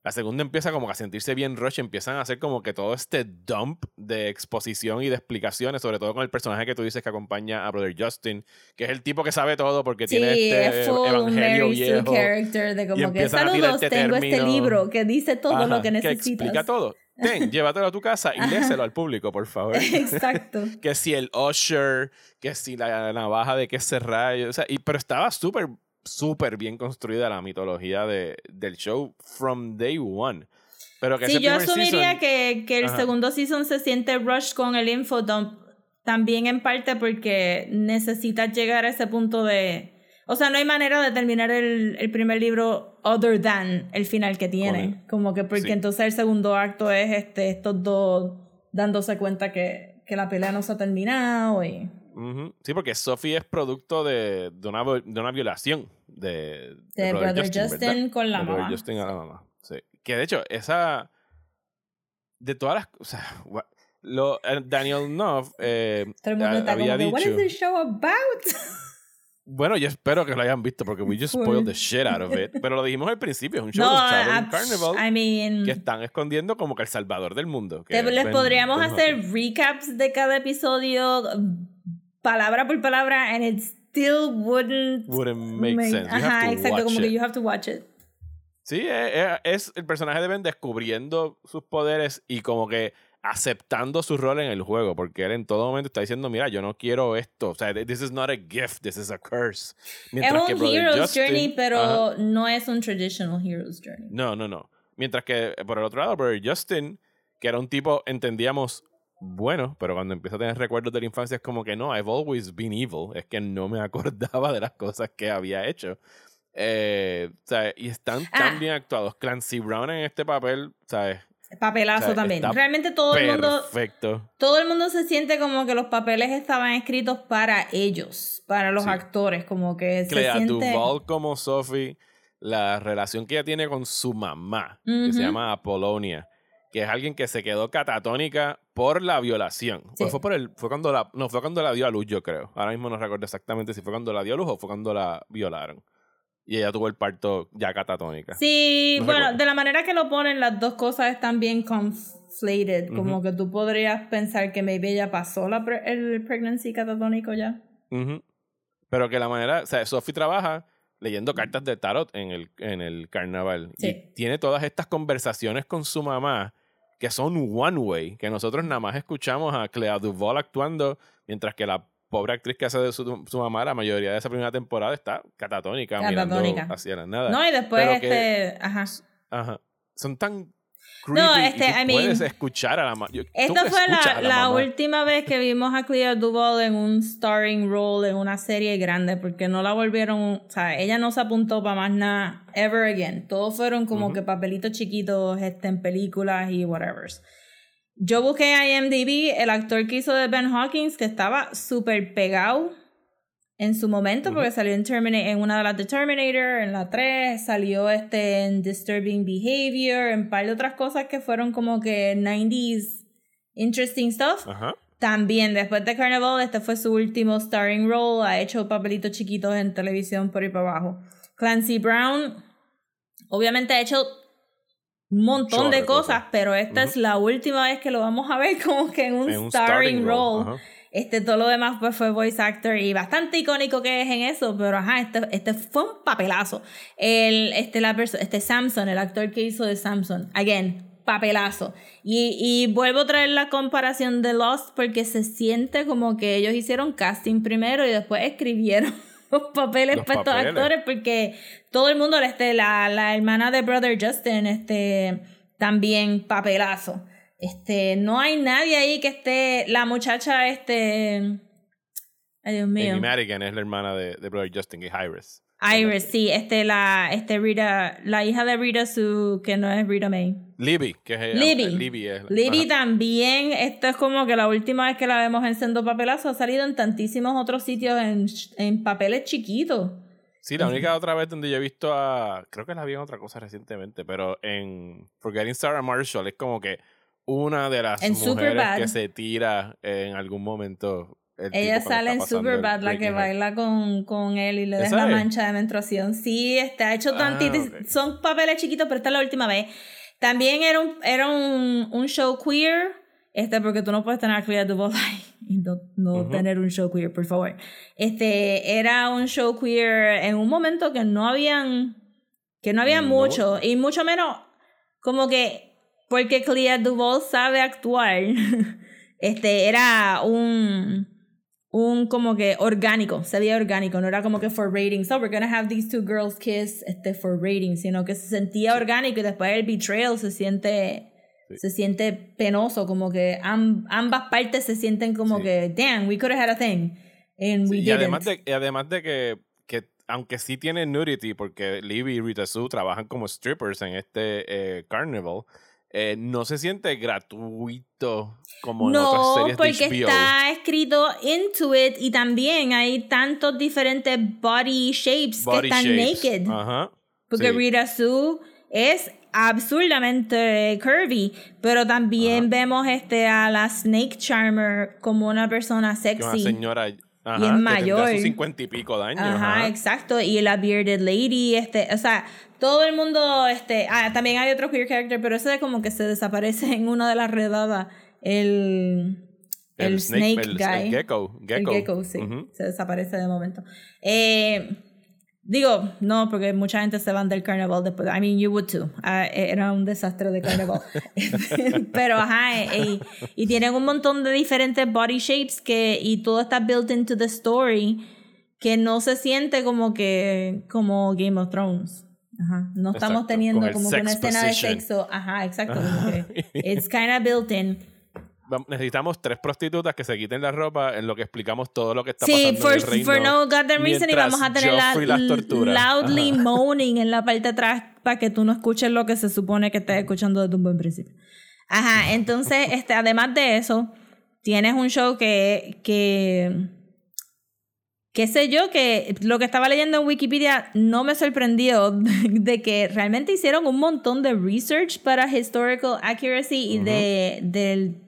la segunda empieza como que a sentirse bien rush, empiezan a hacer como que todo este dump de exposición y de explicaciones, sobre todo con el personaje que tú dices que acompaña a Brother Justin, que es el tipo que sabe todo porque Sí, tiene este es full evangelio Mary Sue viejo. character de como que a tirar saludos, este tengo este término". libro que dice todo Ajá, lo que necesitas. explica todo. Ten, llévatelo a tu casa y léeselo al público, por favor. Exacto. que si el usher, que si la navaja de que se rayo, o sea, y, pero estaba súper, súper bien construida la mitología de, del show from day one. Pero que Sí, ese yo asumiría season- que, que el Ajá. segundo season se siente rush con el infodump también en parte porque necesitas llegar a ese punto de... O sea, no hay manera de terminar el, el primer libro other than el final que tiene. Como que porque Sí. entonces el segundo acto es este, estos dos dándose cuenta que, que la pelea no se ha terminado y... Sí, porque Sophie es producto de, de, una, de una violación de, De Brother Justin ¿verdad? con la De Brother mamá. Justin a la mamá. Sí. Que de hecho, esa. De todas las. O sea, lo, eh, Daniel Knopf eh, Todo el mundo está había como dicho. is this show about? Bueno, yo espero que lo hayan visto porque we just spoiled the shit out of it. Pero lo dijimos al principio, es un show no, de Carnival I mean... que están escondiendo como que el salvador del mundo. que es les Ben- podríamos Ben hacer recaps de cada episodio palabra por palabra and it still wouldn't Wouldn't make sense. You have Ajá, to exacto, watch como que it. you have to watch it. Sí, es, es- es el personaje de Ben descubriendo sus poderes y como que aceptando su rol en el juego, porque él en todo momento está diciendo, mira, yo no quiero esto, o sea, this is not a gift, this is a curse. Mientras es que un Brother hero's Justin- journey, pero Ajá. no es un traditional hero's journey. No, no, no. Mientras que por el otro lado, Brother Justin, que era un tipo, entendíamos, bueno, pero cuando empieza a tener recuerdos de la infancia es como que no, I've always been evil, es que no me acordaba de las cosas que había hecho. Eh, sea, y están tan Ah. bien actuados. Clancy Brown en este papel, ¿sabes? Papelazo también. está Realmente todo el mundo Perfecto. todo el mundo se siente como que los papeles estaban escritos para ellos, para los Sí. actores, como que Clea se siente Duval como Sophie, la relación que ella tiene con su mamá, que se llama Apolonia, que es alguien que se quedó catatónica por la violación. Sí. O fue por el, fue cuando la, no, fue cuando la dio a luz, yo creo. Ahora mismo no recuerdo exactamente si fue cuando la dio a luz o fue cuando la violaron. Y ella tuvo el parto ya catatónica. Sí, No bueno, recuerdo. de la manera que lo ponen, las dos cosas están bien conflated. Como que tú podrías pensar que maybe ella pasó la pre- el pregnancy catatónico ya. Pero que la manera, o sea, Sophie trabaja leyendo cartas de tarot en el, en el carnaval. Sí. Y tiene todas estas conversaciones con su mamá que son one way, que nosotros nada más escuchamos a Clea Duval actuando, mientras que la pobre actriz que hace de su, su mamá la mayoría de esa primera temporada está catatónica, Catatónica. mirando hacia la nada. No, y después Pero que- este, ajá. Ajá. Son tan creepy No, y este, tú I mean, escuchar a la. Esta fue la, la última vez que vimos a Clea Duval en un starring role en una serie grande, porque no la volvieron, o sea, ella no se apuntó para más nada ever again. Todos fueron como que papelitos chiquitos este, en películas y whatever. Yo busqué a IMDb el actor que hizo de Ben Hawkins, que estaba súper pegado en su momento, Ujú. porque salió en, Termina- en una de las de Terminator, en la 3, salió este en Disturbing Behavior, en un par de otras cosas que fueron como que 90s interesting stuff. Ajá. También después de Carnival, este fue su último starring role, ha hecho papelitos chiquitos en televisión por ahí para abajo. Clancy Brown, obviamente ha hecho un montón de cosas, cosas. pero esta es la última vez que lo vamos a ver como que en un, En un starring, role. Ajá. Este, todo lo demás pues fue voice actor y bastante icónico que es en eso, pero ajá, este, este fue un papelazo. El, este, la perso- este Samson, el actor que hizo de Samson, again, papelazo. Y, y vuelvo a traer la comparación de Lost porque se siente como que ellos hicieron casting primero y después escribieron los papeles Los para estos papeles. actores porque todo el mundo, este, la, la hermana de Brother Justin, este, también papelazo. Este, no hay nadie ahí que esté, la muchacha, este, ay Dios mío. Amy Madigan es la hermana de, de Brother Justin, que es Iris. Iris, sí, este, la, este Rita, la hija de Rita Sue, que no es Rita May. Libby, que es Libby. eh, Libby es. Libby ajá. también, esto es como que la última vez que la vemos en Sendo Papelazo ha salido en tantísimos otros sitios en, en papeles chiquitos. Sí, la única otra vez donde yo he visto a. Creo que la vi en otra cosa recientemente, pero en Forgetting Sarah Marshall es como que una de las En mujeres Superbad. que se tira en algún momento. el Ella sale está en Superbad, la que baila con, con él y le deja ¿Esa la mancha de menstruación. Sí, ha hecho Ah. Son papeles chiquitos, pero esta es la última vez. También era un, era un, un show queer. Este, porque tú no puedes tener a Clea Duval ahí y no, no tener un show queer, por favor. Este, era un show queer en un momento que no habían, que no había No. mucho, y mucho menos como que, porque Clea Duval sabe actuar, este, era un, un como que orgánico, se veía orgánico, no era como que for ratings, so we're gonna have these two girls kiss este, for ratings, sino que se sentía orgánico y después el betrayal se siente se siente penoso, como que am- ambas partes se sienten como Sí. que, damn, we could have had a thing. And we Sí, y didn't. además de, y además de que, que, aunque sí tiene nudity, porque Libby y Rita Sue trabajan como strippers en este eh, carnival, eh, no se siente gratuito como en otras No, series porque de HBO. está escrito into it y también hay tantos diferentes body shapes Body que están shapes. naked. Ajá. Porque sí. Rita Sue es absurdamente curvy, pero también vemos este a la Snake Charmer como una persona Que una sexy. señora ajá, es que tendrá mayor. sus cincuenta y pico de años. Ajá, ajá. exacto. Y la Bearded Lady, este, o sea, todo el mundo, este, ah, también hay otro queer character, pero ese como que se desaparece en una de las redadas. El, el, Snake, el, Guy. el gecko. gecko. El gecko, sí. Se desaparece de momento. Eh, digo, no, porque mucha gente se van del carnaval después. I mean, you would too. Ah, era un desastre de carnaval. Pero, ajá, eh, y, y tienen un montón de diferentes body shapes que, y todo está built into the story que no se siente como que, como Game of Thrones. Ajá. No estamos Exacto, teniendo con el como que una escena de position. sexo. Ajá, exacto. it's kind of built in. Necesitamos tres prostitutas que se quiten la ropa en lo que explicamos todo lo que está Sí, pasando for, en el reino. for no goddamn reason y vamos a tener la, loudly Ajá. moaning en la parte de atrás para que tú no escuches lo que se supone que estés escuchando desde un buen principio. Ajá, entonces, este, además de eso, tienes un show que, que, qué sé yo, que lo que estaba leyendo en Wikipedia no me sorprendió de, que realmente hicieron un montón de research para historical accuracy y de, del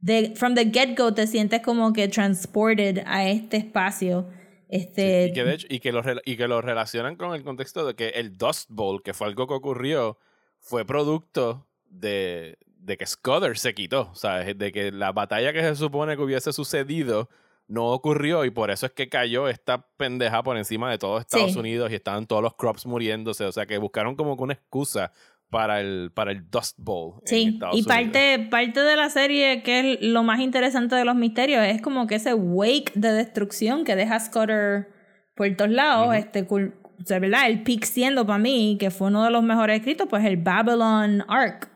de from the get-go te sientes como que transported a este espacio. Este, Y que, de hecho, y, que lo, y que lo relacionan con el contexto de que el Dust Bowl, que fue algo que ocurrió, fue producto de, de que Scudder se quitó. ¿sabes? De que la batalla que se supone que hubiese sucedido no ocurrió y por eso es que cayó esta pendeja por encima de todo Estados Sí. Unidos y estaban todos los crops muriéndose. O sea que buscaron como que una excusa para el, para el Dust Bowl. en sí, Estados y Unidos. parte, parte de la serie que es lo más interesante de los misterios es como que ese wake de destrucción que deja Scudder por todos lados, este, o sea, ¿verdad? El peak siendo para mí, que fue uno de los mejores escritos, pues el Babylon Arc.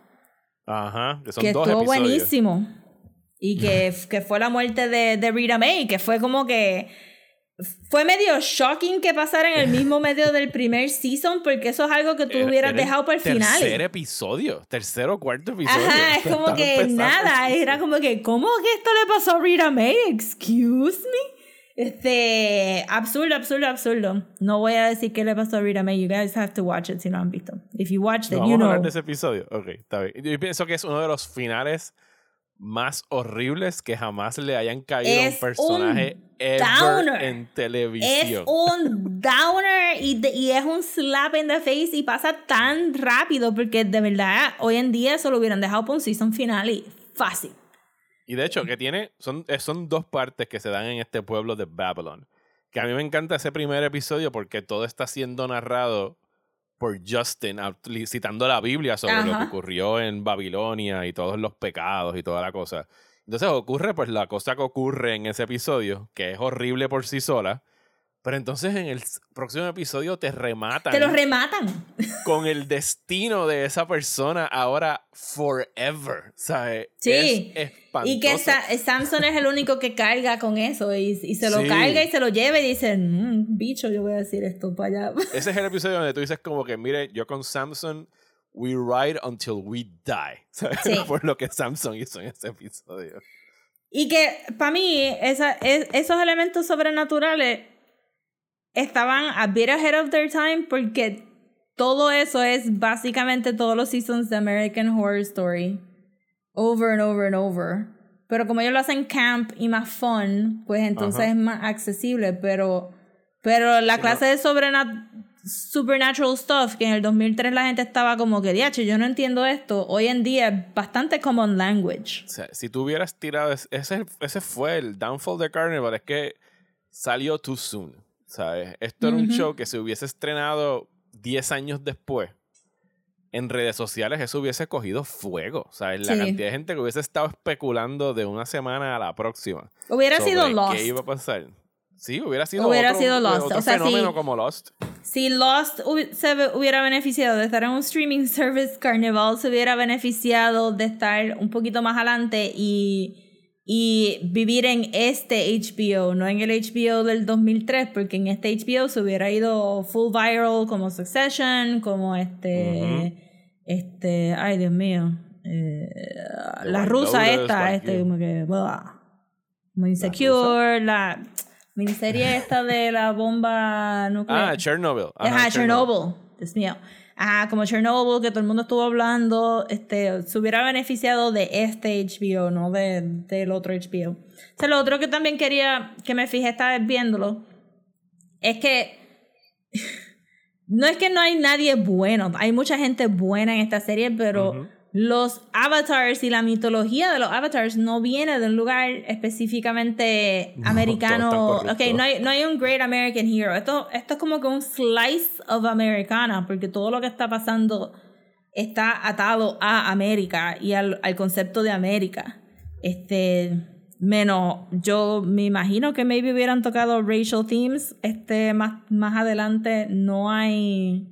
Ajá, que son que dos estuvo episodios. buenísimo. Y que, que fue la muerte de, de Rita May, que fue como que. Fue medio shocking que pasara en el mismo medio del primer season, porque eso es algo que tú Era- hubieras era el para el final. Tercer episodio, tercer o cuarto episodio. Ajá, es como Estaba que empezando nada, era como que, ¿cómo que esto le pasó a Rita May? Excuse me. Este, absurdo, absurdo, absurdo. No voy a decir qué le pasó a Rita May. You guys have to watch it si no han visto. If you watched it, ¿No you vamos a know. hablar de ese episodio? Ok, está bien. Yo pienso que es uno de los finales más horribles que jamás le hayan caído a un Es personaje un ever downer. en Es televisión. un downer y, de- y es un slap in the face y pasa tan rápido porque de verdad hoy en día eso lo hubieran dejado para un season final y fácil. Y de hecho, que tiene. Son, eh, son dos partes que se dan en este pueblo de Babylon. Que a mí me encanta ese primer episodio porque todo está siendo narrado por Justin, citando la Biblia sobre lo que ocurrió en Babilonia y todos los pecados y toda la cosa. Entonces ocurre, pues, la cosa que ocurre en ese episodio, que es horrible por sí sola. Pero entonces en el próximo episodio te rematan Te lo rematan. con el destino de esa persona ahora forever. ¿Sabes? Sí. Es espantoso. Y que Sa- Samson es el único que carga con eso y, y se lo Sí. carga y se lo lleva y dice, "Mm, bicho, yo voy a decir esto para allá. Ese es el episodio donde tú dices como que, mire, yo con Samson, we ride until we die. ¿Sabes? Sí. Por lo que Samson hizo en ese episodio. Y que para mí esa, es- esos elementos sobrenaturales estaban a bit ahead of their time porque todo eso es básicamente todos los seasons de American Horror Story. Over and over and over. Pero como ellos lo hacen camp y más fun, pues entonces Ajá. es más accesible. Pero, pero la Sí, clase de sobrena- supernatural stuff que en el 2003 la gente estaba como que, diache, yo no entiendo esto. Hoy en día es bastante common language. O sea, si tú hubieras tirado, es- ese, ese fue el downfall de Carnival, es que salió too soon. ¿Sabes? Esto era un show que se hubiese estrenado 10 años después. En redes sociales eso hubiese cogido fuego. ¿Sabes? La Sí. cantidad de gente que hubiese estado especulando de una semana a la próxima. Hubiera sido ¿Qué Lost. iba a pasar? Sí, hubiera sido Hubiera otro, sido Lost. otro O sea, fenómeno sí. como Lost. Si Lost se hubiera beneficiado de estar en un streaming service, Carnival se hubiera beneficiado de estar un poquito más adelante y, y vivir en este HBO, no en el HBO del 2003, porque en este HBO se hubiera ido full viral como Succession, como este, este, ay Dios mío, eh, la White rusa Lotus, esta, este, como que, blah, como Insecure, la miniserie esta de la bomba nuclear. Ah, Chernobyl. Ajá, Chernobyl. Dios mío. Ajá, como Chernobyl, que todo el mundo estuvo hablando, este, se hubiera beneficiado de este HBO, no de, del otro HBO. O sea, lo otro que también quería, que me fijé esta vez viéndolo, es que no es que no hay nadie bueno, hay mucha gente buena en esta serie, pero los avatars y la mitología de los avatars no viene de un lugar específicamente No, americano. ok, no hay, no hay un great American hero. Esto, esto es como que un slice of Americana, porque todo lo que está pasando está atado a América y al, al concepto de América. Este, menos, yo me imagino que maybe hubieran tocado racial themes este, más, más adelante. No hay...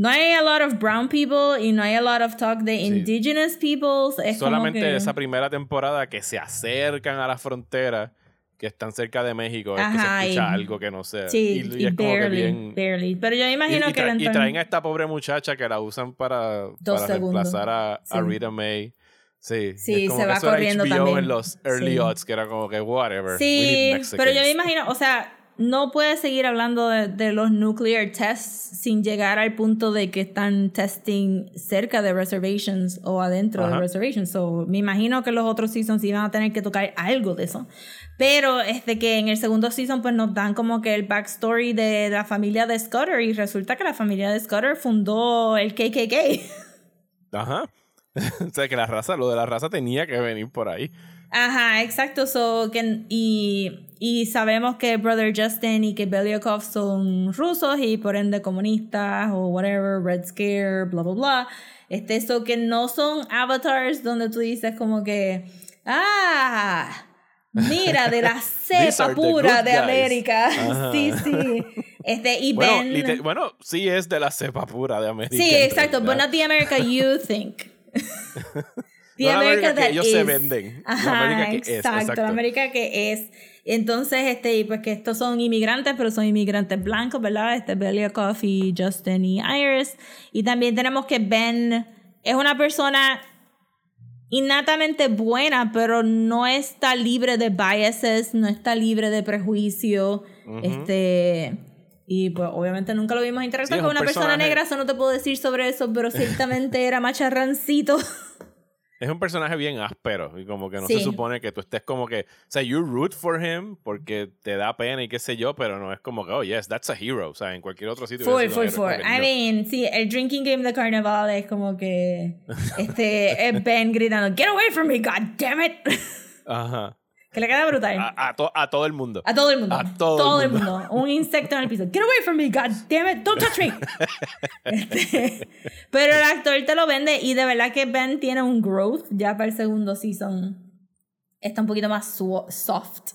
No hay a lot of brown people y no hay a lot of talk de indigenous peoples. Es como Solamente que- esa primera temporada que se acercan a la frontera, que están cerca de México, es que Ajá, se escucha y- algo que no sé. Sí, y, y y es como que barely, bien. barely. Pero yo me imagino que tra- el y entorno- traen a esta pobre muchacha que la usan para, Dos para reemplazar a, a Sí. Rita May. Sí, Sí, como se que va eso era corriendo HBO también. en los early Sí. odds, que era como que whatever. we Sí, need pero yo me imagino, o sea, no puedes seguir hablando de, de los nuclear tests sin llegar al punto de que están testing cerca de reservations o adentro de reservations. So, me imagino que los otros seasons iban a tener que tocar algo de eso. Pero este que en el segundo season pues nos dan como que el backstory de la familia de Scudder y resulta que la familia de Scudder fundó el KKK. Ajá. o sea, que la raza, lo de la raza tenía que venir por ahí. Ajá, exacto. So, que, y, y sabemos que Brother Justin y que Belyakov son rusos y por ende comunistas o whatever, Red Scare, bla, bla, bla. Este, eso que no son avatars donde tú dices como que, ah, mira, de la cepa pura de. América. Ajá. Sí, sí. Este, y Bueno, Ben... bueno, sí es de la cepa pura de América. Sí, exacto, but realidad. not the America you think. The No la América que that ellos se is. venden, la Ajá, América que es, exacto, exacto. la América que es. Entonces, este, y pues que estos son inmigrantes, pero son inmigrantes blancos, ¿verdad? Este Belyakov y Justin y Iris. Y también tenemos que Ben es una persona innatamente buena, pero no está libre de biases, no está libre de prejuicio. Este. Y pues obviamente nunca lo vimos interactuar Sí, con un una persona negra, eso no te puedo decir sobre eso, pero ciertamente era macharrancito. Es un personaje bien áspero y como que no Sí. se supone que tú estés como que, o sea, you root for him porque te da pena y qué sé yo, pero no es como que, oh yes, that's a hero, o sea, en cualquier otro sitio. Héroe, full. como I no. mean, sí, el drinking game de Carnaval es como que este es Ben gritando, Get away from me, god damn it. Ajá. Que le queda brutal. A, a to- a todo el mundo. A todo el mundo. A todo el el mundo. Un insecto en el piso. Get away from me, god damn it. Don't touch me. Este, pero el actor te lo vende y de verdad que Ben tiene un growth ya para el segundo season. Está un poquito más soft.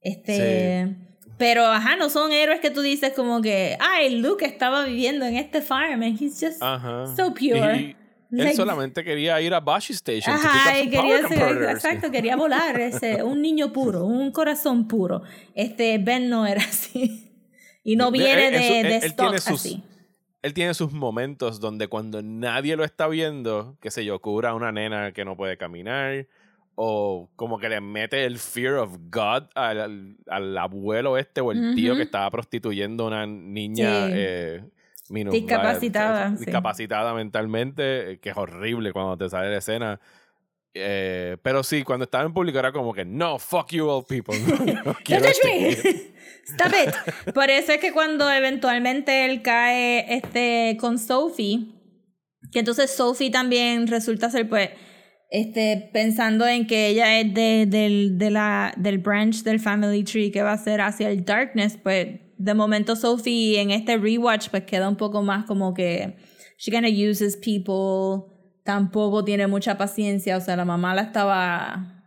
Este. Pero, ajá, no son héroes que tú dices como que, ay, Luke estaba viviendo en este farm and he's just Ajá. so pure. Y él Like- solamente quería ir a Bashi Station. to pick up Ajá, quería ser, exacto, quería volar, ese, un niño puro, un corazón puro. Este Ben no era así. Y no viene de, él- de él stock sus- así. Él tiene sus momentos donde cuando nadie lo está viendo, qué sé yo, cura a una nena que no puede caminar, o como que le mete el fear of God al, al- al abuelo este o el tío que estaba prostituyendo a una niña Sí. eh, Discapacitada, eh, sí. discapacitada mentalmente, eh, que es horrible cuando te sale la escena. Eh, pero sí, cuando estaba en público era como que no, fuck you all people. No, no quiero este me. kid". Stop it. Por eso es que cuando eventualmente él cae este, con Sophie, que entonces Sophie también resulta ser, pues, este, pensando en que ella es de, del, de la, del branch del Family Tree que va a ser hacia el Darkness, pues, de momento Sophie en este rewatch, pues, queda un poco más como que she kinda uses people, tampoco tiene mucha paciencia, o sea, la mamá la estaba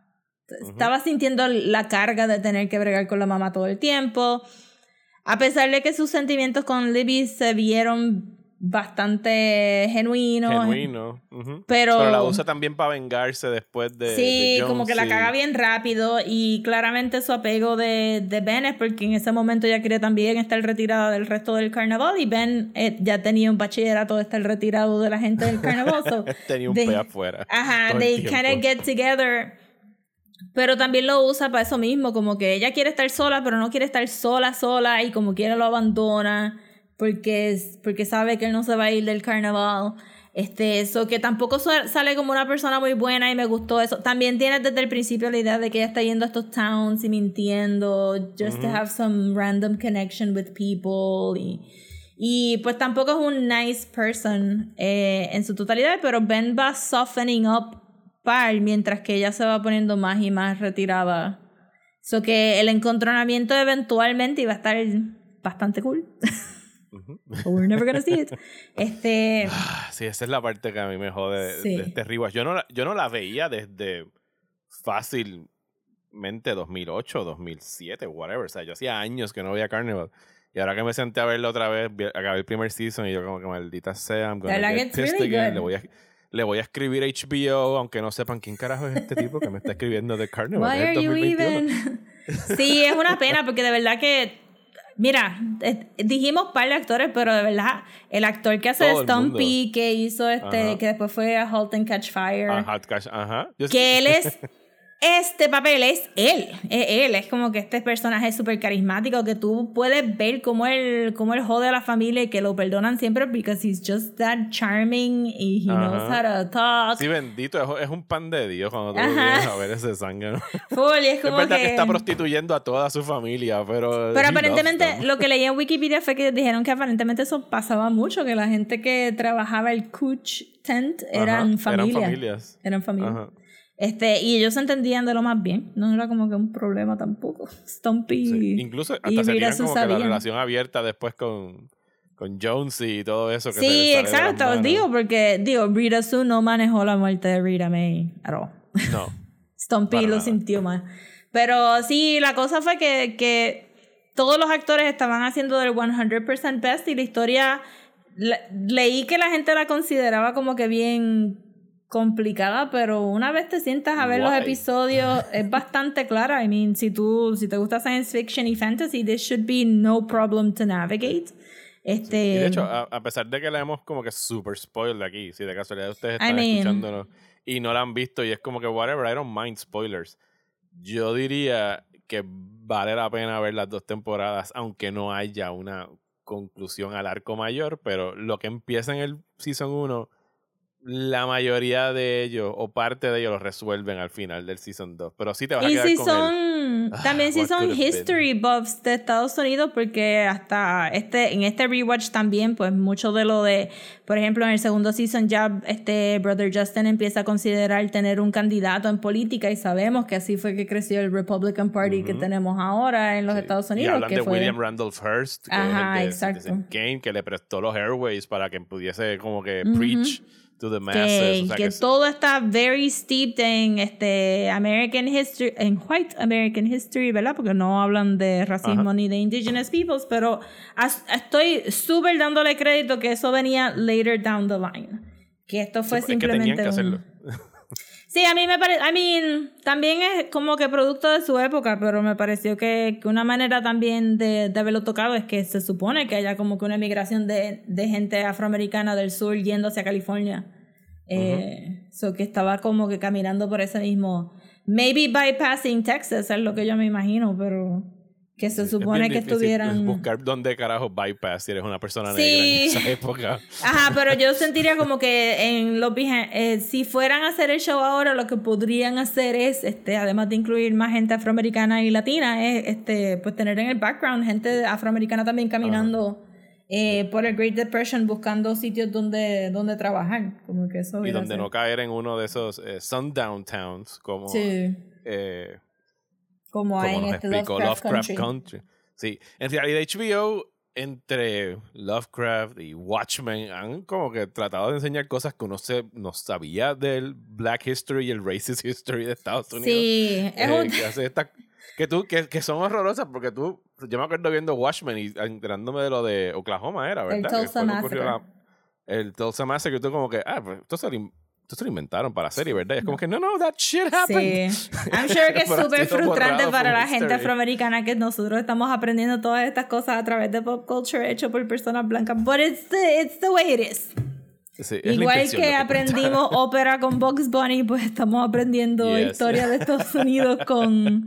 estaba sintiendo la carga de tener que bregar con la mamá todo el tiempo. A pesar de que sus sentimientos con Libby se vieron bastante. Genuino. ujú. Pero- la usa también para vengarse después de. Sí, de como que la caga bien rápido y claramente su apego de, de Ben es porque en ese momento ella quería también estar retirada del resto del carnaval y Ben eh, ya tenía un bachillerato de estar retirado de la gente del carnaval. so Tenía un they- pe afuera. Ajá, they kind of get together. Pero también lo usa para eso mismo, como que ella quiere estar sola, pero no quiere estar sola, sola, y como quiera lo abandona, porque, es- porque sabe que él no se va a ir del carnaval. Este, eso que tampoco sale como una persona muy buena y me gustó eso. También tiene desde el principio la idea de que ella está yendo a estos towns y mintiendo, just to have some random connection with people. Y, y pues tampoco es un nice person eh, en su totalidad, pero Ben va softening up par mientras que ella se va poniendo más y más retirada. So que el encontronamiento eventualmente iba a estar bastante cool. But we're never gonna see it. Este. Ah, Sí, esa es la parte que a mí me jode de- Sí. de este rewatch. Yo no, la, yo no la veía desde fácilmente 2008, 2007, whatever. O sea, yo hacía años que no veía Carnival. Y ahora que me senté a verlo otra vez, acabé el primer season y yo como que maldita sea, I'm gonna get pissed really again. Le voy, a, le voy a escribir HBO, aunque no sepan quién carajo es este tipo que me está escribiendo de Carnival. Why are you 2021. even? sí, es una pena porque de verdad que. Mira, eh, dijimos par de actores, pero de verdad, el actor que hace. Stumpy, que hizo este, Ajá. que después fue a Halt and Catch Fire. Hot Cash, ajá. Yo- que él es este papel es él es él es como que este personaje es súper carismático que tú puedes ver cómo él cómo él jode a la familia y que lo perdonan siempre because he's just that charming y he knows how Ajá. to talk Sí, bendito, es, es un pan de Dios cuando tú Ajá. vienes a ver ese sangre. full y es Es como verdad que... que, está prostituyendo a toda su familia, pero. pero aparentemente lo que leí en Wikipedia fue que dijeron que aparentemente eso pasaba mucho que la gente que trabajaba el Cooch Tent eran Ajá, familia Eran familias. eran familia Ajá. Este, y ellos se entendían de lo más bien. No era como que un problema tampoco. Stumpy. Sí, Incluso hasta y se Rita tiran Sue como que la relación abierta después con, con Jonesy y todo eso. Que Sí, exacto. Digo, porque, digo, Rita Sue no manejó la muerte de Rita May at all. No. Stumpy lo nada. sintió más. Pero sí, la cosa fue que, que todos los actores estaban haciendo del 100% best y la historia. le- leí que la gente la consideraba como que bien complicada, pero una vez te sientas a ver los episodios es bastante clara. I mean, si tú si te gusta science fiction y fantasy, this should be no problem to navigate. Este, Y de hecho, a, a pesar de que la hemos como que super spoiled aquí, si de casualidad ustedes I están mean- escuchándonos y no la han visto y es como que whatever, I don't mind spoilers. Yo diría que vale la pena ver las dos temporadas, aunque no haya una conclusión al arco mayor, pero lo que empieza en el Season 1, la mayoría de ellos o parte de ellos lo resuelven al final del Season 2. Pero sí te vas a Y quedar si con el- son, "Ah, también si son have been". history buffs de Estados Unidos, porque hasta este, en este rewatch también, pues mucho de lo de, por ejemplo, en el segundo season ya este Brother Justin empieza a considerar tener un candidato en política y sabemos que así fue que creció el Republican Party que tenemos ahora en los Sí. Estados Y Unidos. hablan que de fue, William Randolph Hearst, que Ajá, es el de exacto. Kane, que le prestó los airways para que pudiese como que Ujú. preach to the masses. que, o sea, que que es- todo está very steeped en este American history, en white American history, ¿verdad? Porque no hablan de racismo Ajá. ni de indigenous peoples, pero as- estoy súper dándole crédito que eso venía later down the line. Que esto fue es que simplemente tenían que hacerlo. un- Sí, a mí me parece, I mean, también es como que producto de su época, pero me pareció que, que una manera también de, de haberlo tocado es que se supone que haya como que una migración de, de gente afroamericana del sur yendo hacia California. Eh, so que estaba como que caminando por ese mismo, maybe bypassing Texas, es lo que yo me imagino, pero que se supone que estuvieran... Buscar dónde carajo bypass si eres una persona Sí. negra en esa época. Ajá, pero yo sentiría como que en los eh, si fueran a hacer el show ahora, lo que podrían hacer es, este, además de incluir más gente afroamericana y latina, es este, pues tener en el background gente afroamericana también caminando eh, por el Great Depression buscando sitios donde, donde trabajar. Como que eso Y donde no caer en uno de esos eh, sundown towns como, Sí, eh, como, hay como en nos este explicó Lovecraft, Lovecraft Country. Country. Sí, en realidad HBO entre Lovecraft y Watchmen han como que tratado de enseñar cosas que uno se, no sabía del Black History y el Racist History de Estados Unidos. Sí, es Eh, un- que hace esta- que tú, que, que son horrorosas porque tú, yo me acuerdo viendo Watchmen y enterándome de lo de Oklahoma era, ¿verdad? Que Tulsa Massacre. la- el Tulsa Massacre, tú como que, ah, pues esto se esto se lo inventaron para la serie, ¿verdad? Y es como que, no, no, that shit happened. Sí. I'm sure que es súper frustrante para la gente afroamericana que nosotros estamos aprendiendo todas estas cosas a través de pop culture hecho por personas blancas. But it's the, it's the way it is. Sí, Igual que lo aprendimos ópera con Bugs Bunny, pues estamos aprendiendo Yes. historia de Estados Unidos con,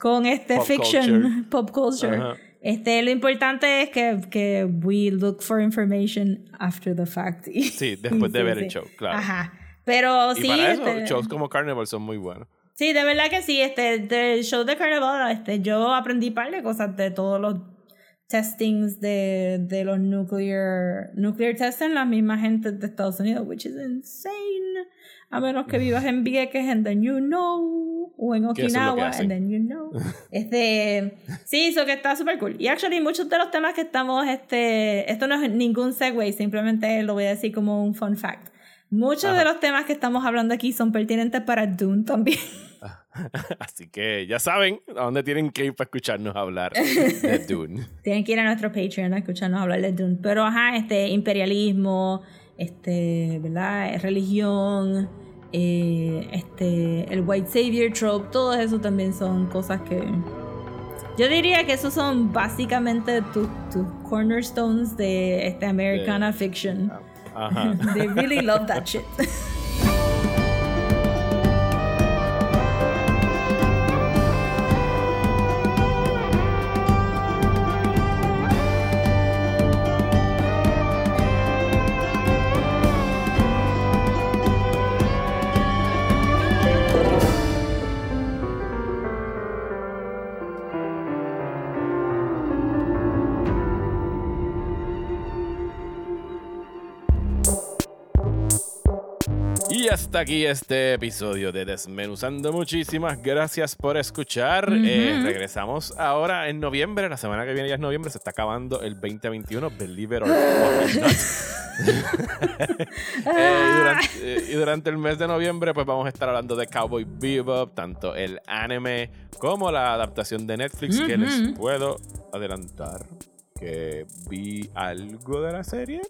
con este Pop fiction, culture. pop culture. Ajá. Este, lo importante es que, que we look for information after the fact. Sí, después de Sí, ver el sí. show, claro. Ajá. Pero Y sí, para eso, este- shows como Carnival son muy buenos. Sí, de verdad que sí. Este, del show de Carnival, este, yo aprendí par de cosas de todos los testings de, de los nuclear, nuclear testing, la misma gente de Estados Unidos, which is insane. A menos que vivas en Vieques and then you know, o en Okinawa and then you know. Este, sí, eso que está súper cool. Y actually muchos de los temas que estamos, este, esto no es ningún segue, simplemente lo voy a decir como un fun fact. Muchos Ajá. de los temas que estamos hablando aquí son pertinentes para Dune también. Así que ya saben a dónde tienen que ir para escucharnos hablar de Dune. Tienen que ir a nuestro Patreon a escucharnos hablar de Dune. Pero ajá, este imperialismo, este, ¿verdad? Religión, eh, este, el white savior trope, todo eso también son cosas que. Yo diría que esos son básicamente tus tus cornerstones de este Americana fiction. Uh-huh. Ajá. They really love that shit. hasta aquí este episodio de Desmenuzando. Muchísimas gracias por escuchar. Eh, regresamos ahora en noviembre. La semana que viene ya es noviembre. Se está acabando el 2021. Believe it or not. Eh, y, durante, eh, y durante el mes de noviembre, pues vamos a estar hablando de Cowboy Bebop, tanto el anime como la adaptación de Netflix, que les puedo adelantar que vi algo de la serie.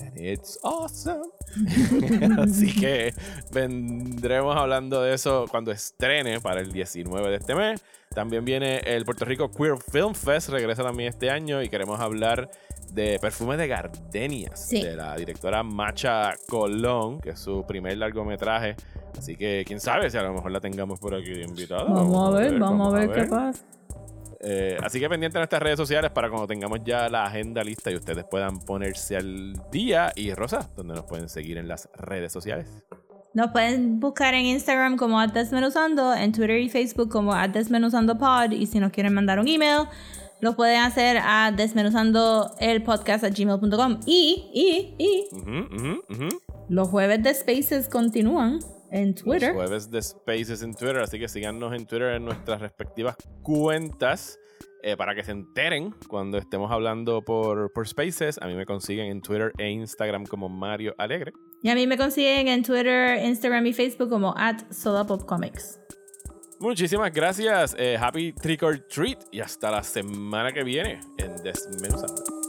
And it's awesome. Así que vendremos hablando de eso cuando estrene para el 19 de este mes. También viene el Puerto Rico Queer Film Fest, regresa también este año y queremos hablar de Perfume de Gardenias, Sí. de la directora Macha Colón, que es su primer largometraje. Así que quién sabe si a lo mejor la tengamos por aquí de invitada. Vamos a ver, vamos a ver qué pasa. Eh, así que pendiente de nuestras redes sociales para cuando tengamos ya la agenda lista y ustedes puedan ponerse al día. Y Rosa, donde nos pueden seguir en las redes sociales. Nos pueden buscar en Instagram como Desmenuzando, en Twitter y Facebook como @desmenuzandopod y si nos quieren mandar un email, lo pueden hacer a desmenuzandoelpodcast@gmail.com y, y, y Ujú, ujú, ujú. los jueves de Spaces continúan en Twitter. Los jueves de Spaces en Twitter, así que síganos en Twitter en nuestras respectivas cuentas eh, para que se enteren cuando estemos hablando por, por Spaces. A mí me consiguen en Twitter e Instagram como Mario Alegre. Y a mí me consiguen en Twitter, Instagram y Facebook como at SodaPopComics. Muchísimas gracias. eh, happy Trick or Treat y hasta la semana que viene en Desmenuzando.